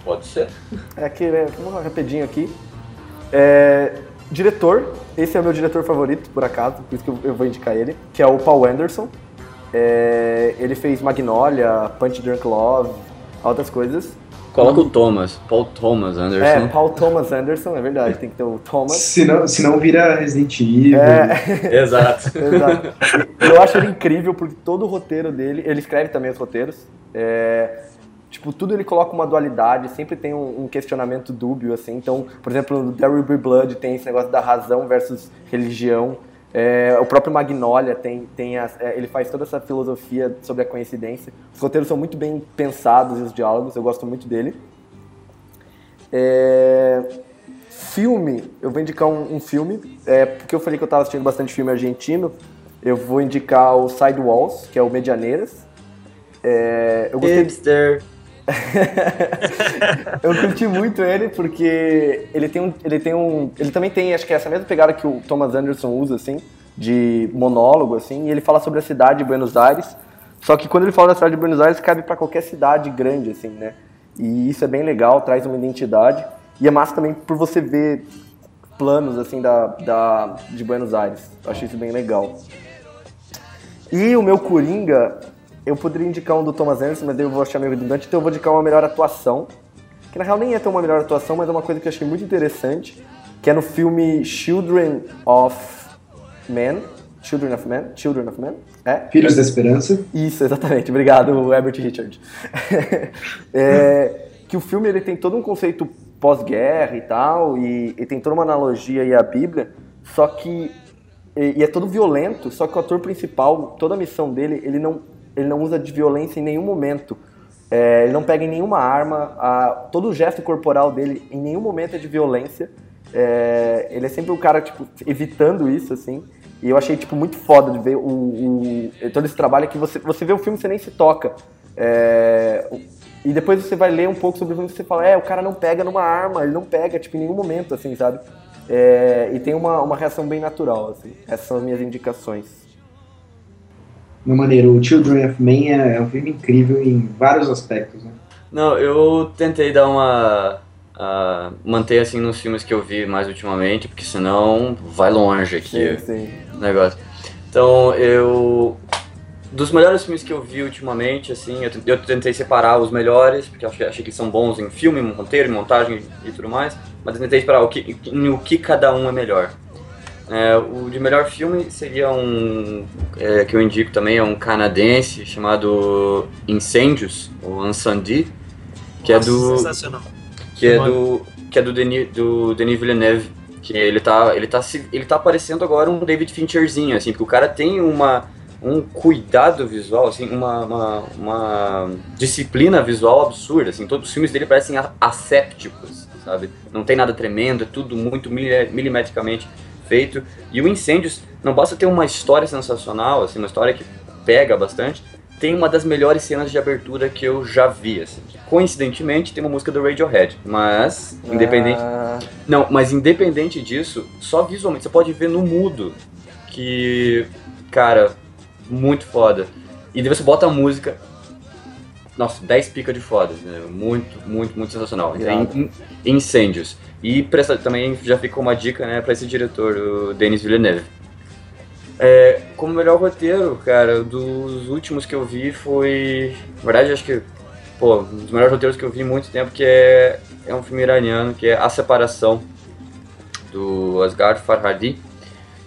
Pode ser. É aqui, né? Vamos lá rapidinho aqui. É, diretor, esse é o meu diretor favorito, por acaso, por isso que eu vou indicar ele, que é o Paul Anderson. É, ele fez Magnolia, Punch Drunk Love, outras coisas. Coloca o Thomas, Paul Thomas Anderson. É, Paul Thomas Anderson, é verdade, tem que ter o Thomas. Senão, senão vira Resident Evil. É, Exato. exato. Eu acho ele incrível porque todo o roteiro dele, ele escreve também os roteiros. É, tipo, tudo ele coloca uma dualidade, sempre tem um, um questionamento dúbio, assim. Então, por exemplo, no There Will Be Blood tem esse negócio da razão versus religião. É, o próprio Magnolia tem, tem a, é, ele faz toda essa filosofia sobre a coincidência. Os roteiros são muito bem pensados e os diálogos, eu gosto muito dele. É, filme, eu vou indicar um, um filme, é, porque eu falei que eu estava assistindo bastante filme argentino. Eu vou indicar o Sidewalls, que é o Medianeiras. É, eu gostei, Hipster. Eu curti muito ele porque ele tem um, ele tem um, ele também tem, acho que é essa mesma pegada que o Thomas Anderson usa assim, de monólogo assim, e ele fala sobre a cidade de Buenos Aires. Só que quando ele fala da cidade de Buenos Aires, cabe para qualquer cidade grande assim, né? E isso é bem legal, traz uma identidade. E é massa também por você ver planos assim da, da de Buenos Aires. Eu achei isso bem legal. E o meu Coringa, eu poderia indicar um do Thomas Anderson, mas daí eu vou achar meio redundante, então eu vou indicar uma melhor atuação. Que na real nem é tão uma melhor atuação, mas é uma coisa que eu achei muito interessante, que é no filme Children of Men. Children of Men? Children of Men? É? Filhos da Esperança. Isso, exatamente. Obrigado, Herbert Richard. É, que o filme ele tem todo um conceito pós-guerra e tal, e, e tem toda uma analogia aí à Bíblia, só que e, e é todo violento, só que o ator principal, toda a missão dele, ele não, ele não usa de violência em nenhum momento. É, ele não pega em nenhuma arma, a- todo o gesto corporal dele em nenhum momento é de violência. É, ele é sempre um cara, tipo, evitando isso, assim. E eu achei, tipo, muito foda de ver o, o- todo esse trabalho que você, você vê o filme e você nem se toca. É, e depois você vai ler um pouco sobre o filme e você fala, é, o cara não pega numa arma, ele não pega, tipo, em nenhum momento, assim, sabe? É, e tem uma, uma reação bem natural, assim. Essas são as minhas indicações. Meu maneiro, o Children of Men é, é um filme incrível em vários aspectos, né? Não, eu tentei dar uma. ah, manter assim nos filmes que eu vi mais ultimamente, porque senão vai longe aqui Sim, sim. o negócio. Então eu. Dos melhores filmes que eu vi ultimamente, assim, eu, eu tentei separar os melhores, porque eu achei, achei que eles são bons em filme, em roteiro, em montagem e tudo mais, mas eu tentei separar o que, em o que cada um é melhor. É, o de melhor filme seria um é, que eu indico também, é um canadense chamado Incêndios, ou Incendie, que Nossa, é do Sensacional. que é do que é do Denis, do Denis Villeneuve, que ele tá ele tá se- ele tá parecendo agora um David Fincherzinho assim, porque o cara tem uma um cuidado visual, assim, uma, uma, uma disciplina visual absurda, assim, todos os filmes dele parecem assépticos, sabe? Não tem nada tremendo, é tudo muito mili- milimetricamente feito. E o Incêndios não basta ter uma história sensacional, assim, uma história que pega bastante, tem uma das melhores cenas de abertura que eu já vi, assim. Coincidentemente, tem uma música do Radiohead, mas independente Ah, não, mas independente disso, só visualmente, você pode ver no mudo que, cara, muito foda. E daí você bota a música, nossa, 10 pica de foda, né? muito, muito, muito sensacional. Incêndios. E essa- também já ficou uma dica, né, pra esse diretor, o Denis Villeneuve. É, como melhor roteiro, cara, dos últimos que eu vi foi. Na verdade, acho que. Pô, um dos melhores roteiros que eu vi em muito tempo, que é, é um filme iraniano, que é A Separação, do Asghar Farhadi,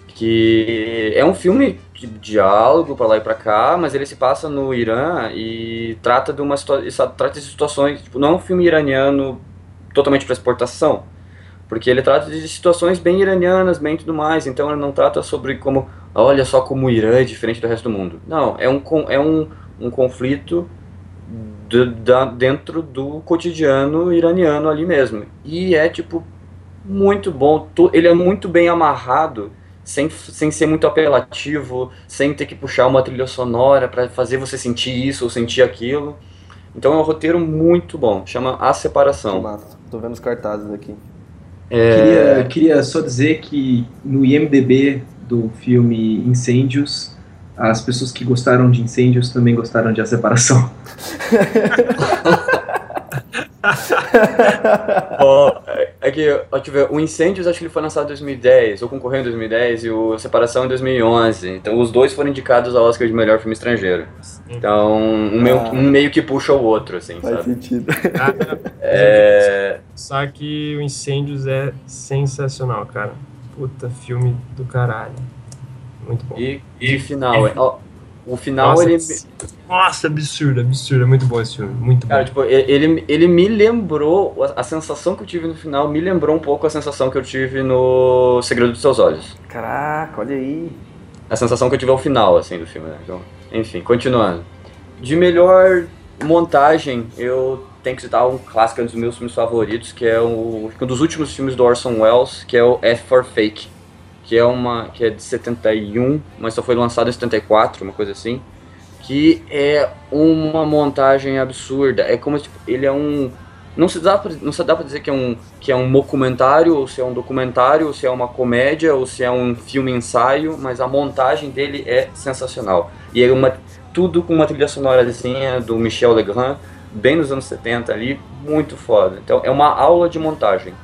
que é um filme de diálogo pra lá e pra cá, mas ele se passa no Irã e trata de uma trata de situações, tipo, não é um filme iraniano totalmente para exportação, porque ele trata de situações bem iranianas, bem tudo mais, então ele não trata sobre como, olha só como o Irã é diferente do resto do mundo. Não, é um, é um, um conflito do- da, dentro do cotidiano iraniano ali mesmo. E é, tipo, muito bom, ele é muito bem amarrado, sem, sem ser muito apelativo, sem ter que puxar uma trilha sonora para fazer você sentir isso ou sentir aquilo. Então é um roteiro muito bom, chama A que Separação. massa. Tô vendo os cartazes aqui. É, Queria, queria só dizer que no IMDB do filme Incêndios, as pessoas que gostaram de Incêndios também gostaram de A Separação. ó, é, que, ó, deixa eu ver, o Incêndios acho que ele foi lançado em 2010, ou concorreu em 2010, e o Separação em 2011. Então os dois foram indicados ao Oscar de melhor filme estrangeiro. Então um, meio, Ah. um meio que puxa o outro, assim, Faz sabe? sentido. Cara, É, só que o Incêndios é sensacional, cara. Puta, filme do caralho. Muito bom. e, e final, é, ó, o final Nossa, ele... Nossa, absurdo, absurdo. É muito bom esse filme. Muito bom. Cara, tipo, e- ele, ele me lembrou, a a sensação que eu tive no final me lembrou um pouco a sensação que eu tive no Segredo dos Seus Olhos. Caraca, olha aí. A sensação que eu tive ao final, assim, do filme, né? Então, enfim, continuando. De melhor montagem, eu tenho que citar um clássico, um dos meus filmes favoritos, que é o, um dos últimos filmes do Orson Welles, que é o F for Fake, que é uma que é de 71, mas só foi lançado em 74, uma coisa assim, que é uma montagem absurda. É como tipo, ele é um não se dá pra, não se dá pra dizer que é um que é um documentário ou se é um documentário ou se é uma comédia ou se é um filme ensaio, mas a montagem dele é sensacional. E é uma tudo com uma trilha sonorazinha do Michel Legrand, bem nos anos 70 ali, muito foda. Então é uma aula de montagem.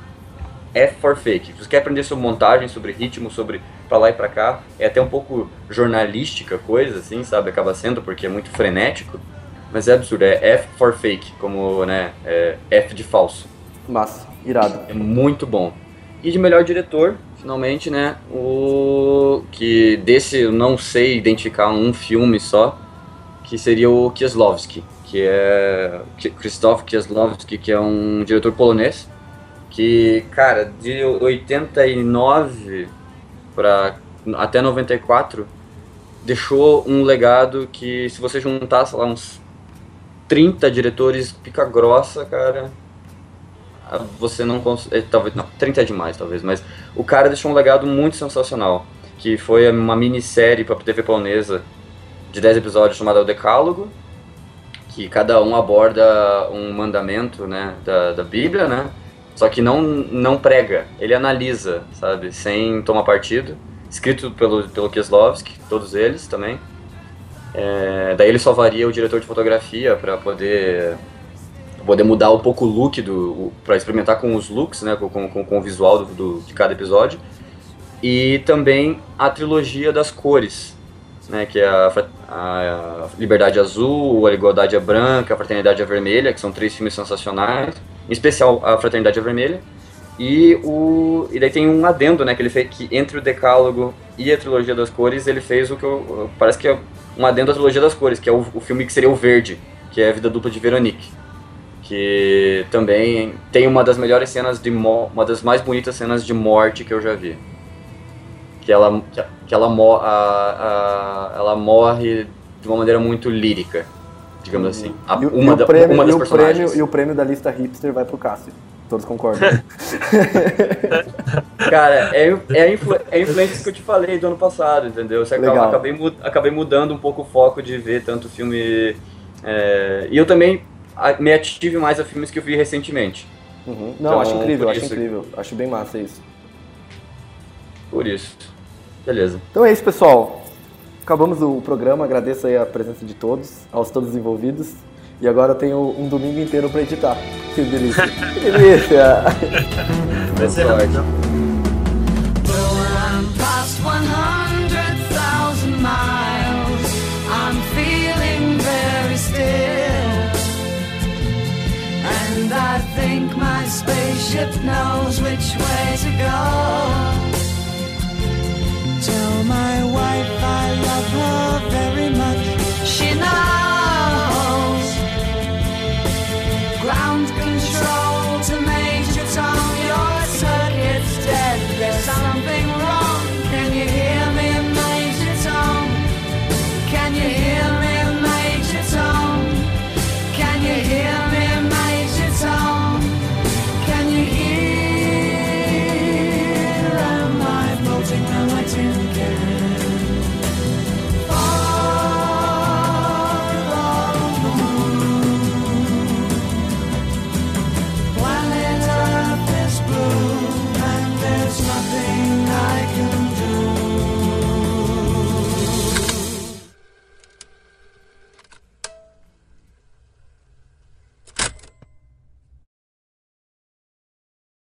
F for Fake. Se você quer aprender sobre montagem, sobre ritmo, sobre pra lá e pra cá, é até um pouco jornalística coisa, assim, sabe? Acaba sendo, porque é muito frenético. Mas é absurdo, é F for Fake, como, né, é F de falso. Massa, irado. É muito bom. E de melhor diretor, finalmente, né, o que desse eu não sei identificar um filme só, que seria o Kieslowski, que é Krzysztof Kieslowski, que é um diretor polonês, que, cara, de 89 para até 94 deixou um legado que se você juntar, sei lá, uns 30 diretores pica grossa, cara, ah, você não consegue. Talvez. Não, 30 é demais, talvez, mas o cara deixou um legado muito sensacional. Que foi uma minissérie pra TV polonesa de 10 episódios chamada O Decálogo. Que cada um aborda um mandamento né, da, da Bíblia, né? Só que não, não prega, ele analisa, sabe? Sem tomar partido. Escrito pelo, pelo Kieslowski, todos eles também. É, daí ele só varia o diretor de fotografia para poder poder mudar um pouco o look do para experimentar com os looks, né, com, com, com o visual do, do- de cada episódio e também a trilogia das cores, né, que é a, a Liberdade Azul, a Igualdade é Branca, a Fraternidade é Vermelha, que são três filmes sensacionais, em especial a Fraternidade Vermelha. E o e daí tem um adendo, né, que ele fez que entre o Decálogo e a trilogia das cores, ele fez o que eu, parece que é um adendo à trilogia das cores, que é o, o filme que seria o verde, que é a vida dupla de Veronique que também tem uma das melhores cenas de uma das mais bonitas cenas de morte que eu já vi. Que ela que, ela, a, a, ela morre de uma maneira muito lírica, digamos assim. A, E, o- uma, e o da- prêmio, uma e, das o personagens. prêmio, e o prêmio da lista hipster vai pro Cássio. Todos concordam. Cara, é, é, a influ, é a influência que eu te falei do ano passado, entendeu? Você acaba- acabei, acabei mudando um pouco o foco de ver tanto filme. é, e eu também me ative mais a filmes que eu vi recentemente. Uhum. Não, Então, acho incrível, acho isso- incrível. Acho bem massa isso. Por isso. Beleza. Então é isso, pessoal. Acabamos o programa, agradeço aí a presença de todos, aos todos envolvidos. E agora eu tenho um domingo inteiro para editar. Que delícia! que delícia! Boa sorte. I think my spaceship knows which way to go. tell my wife I love her very much. She knows.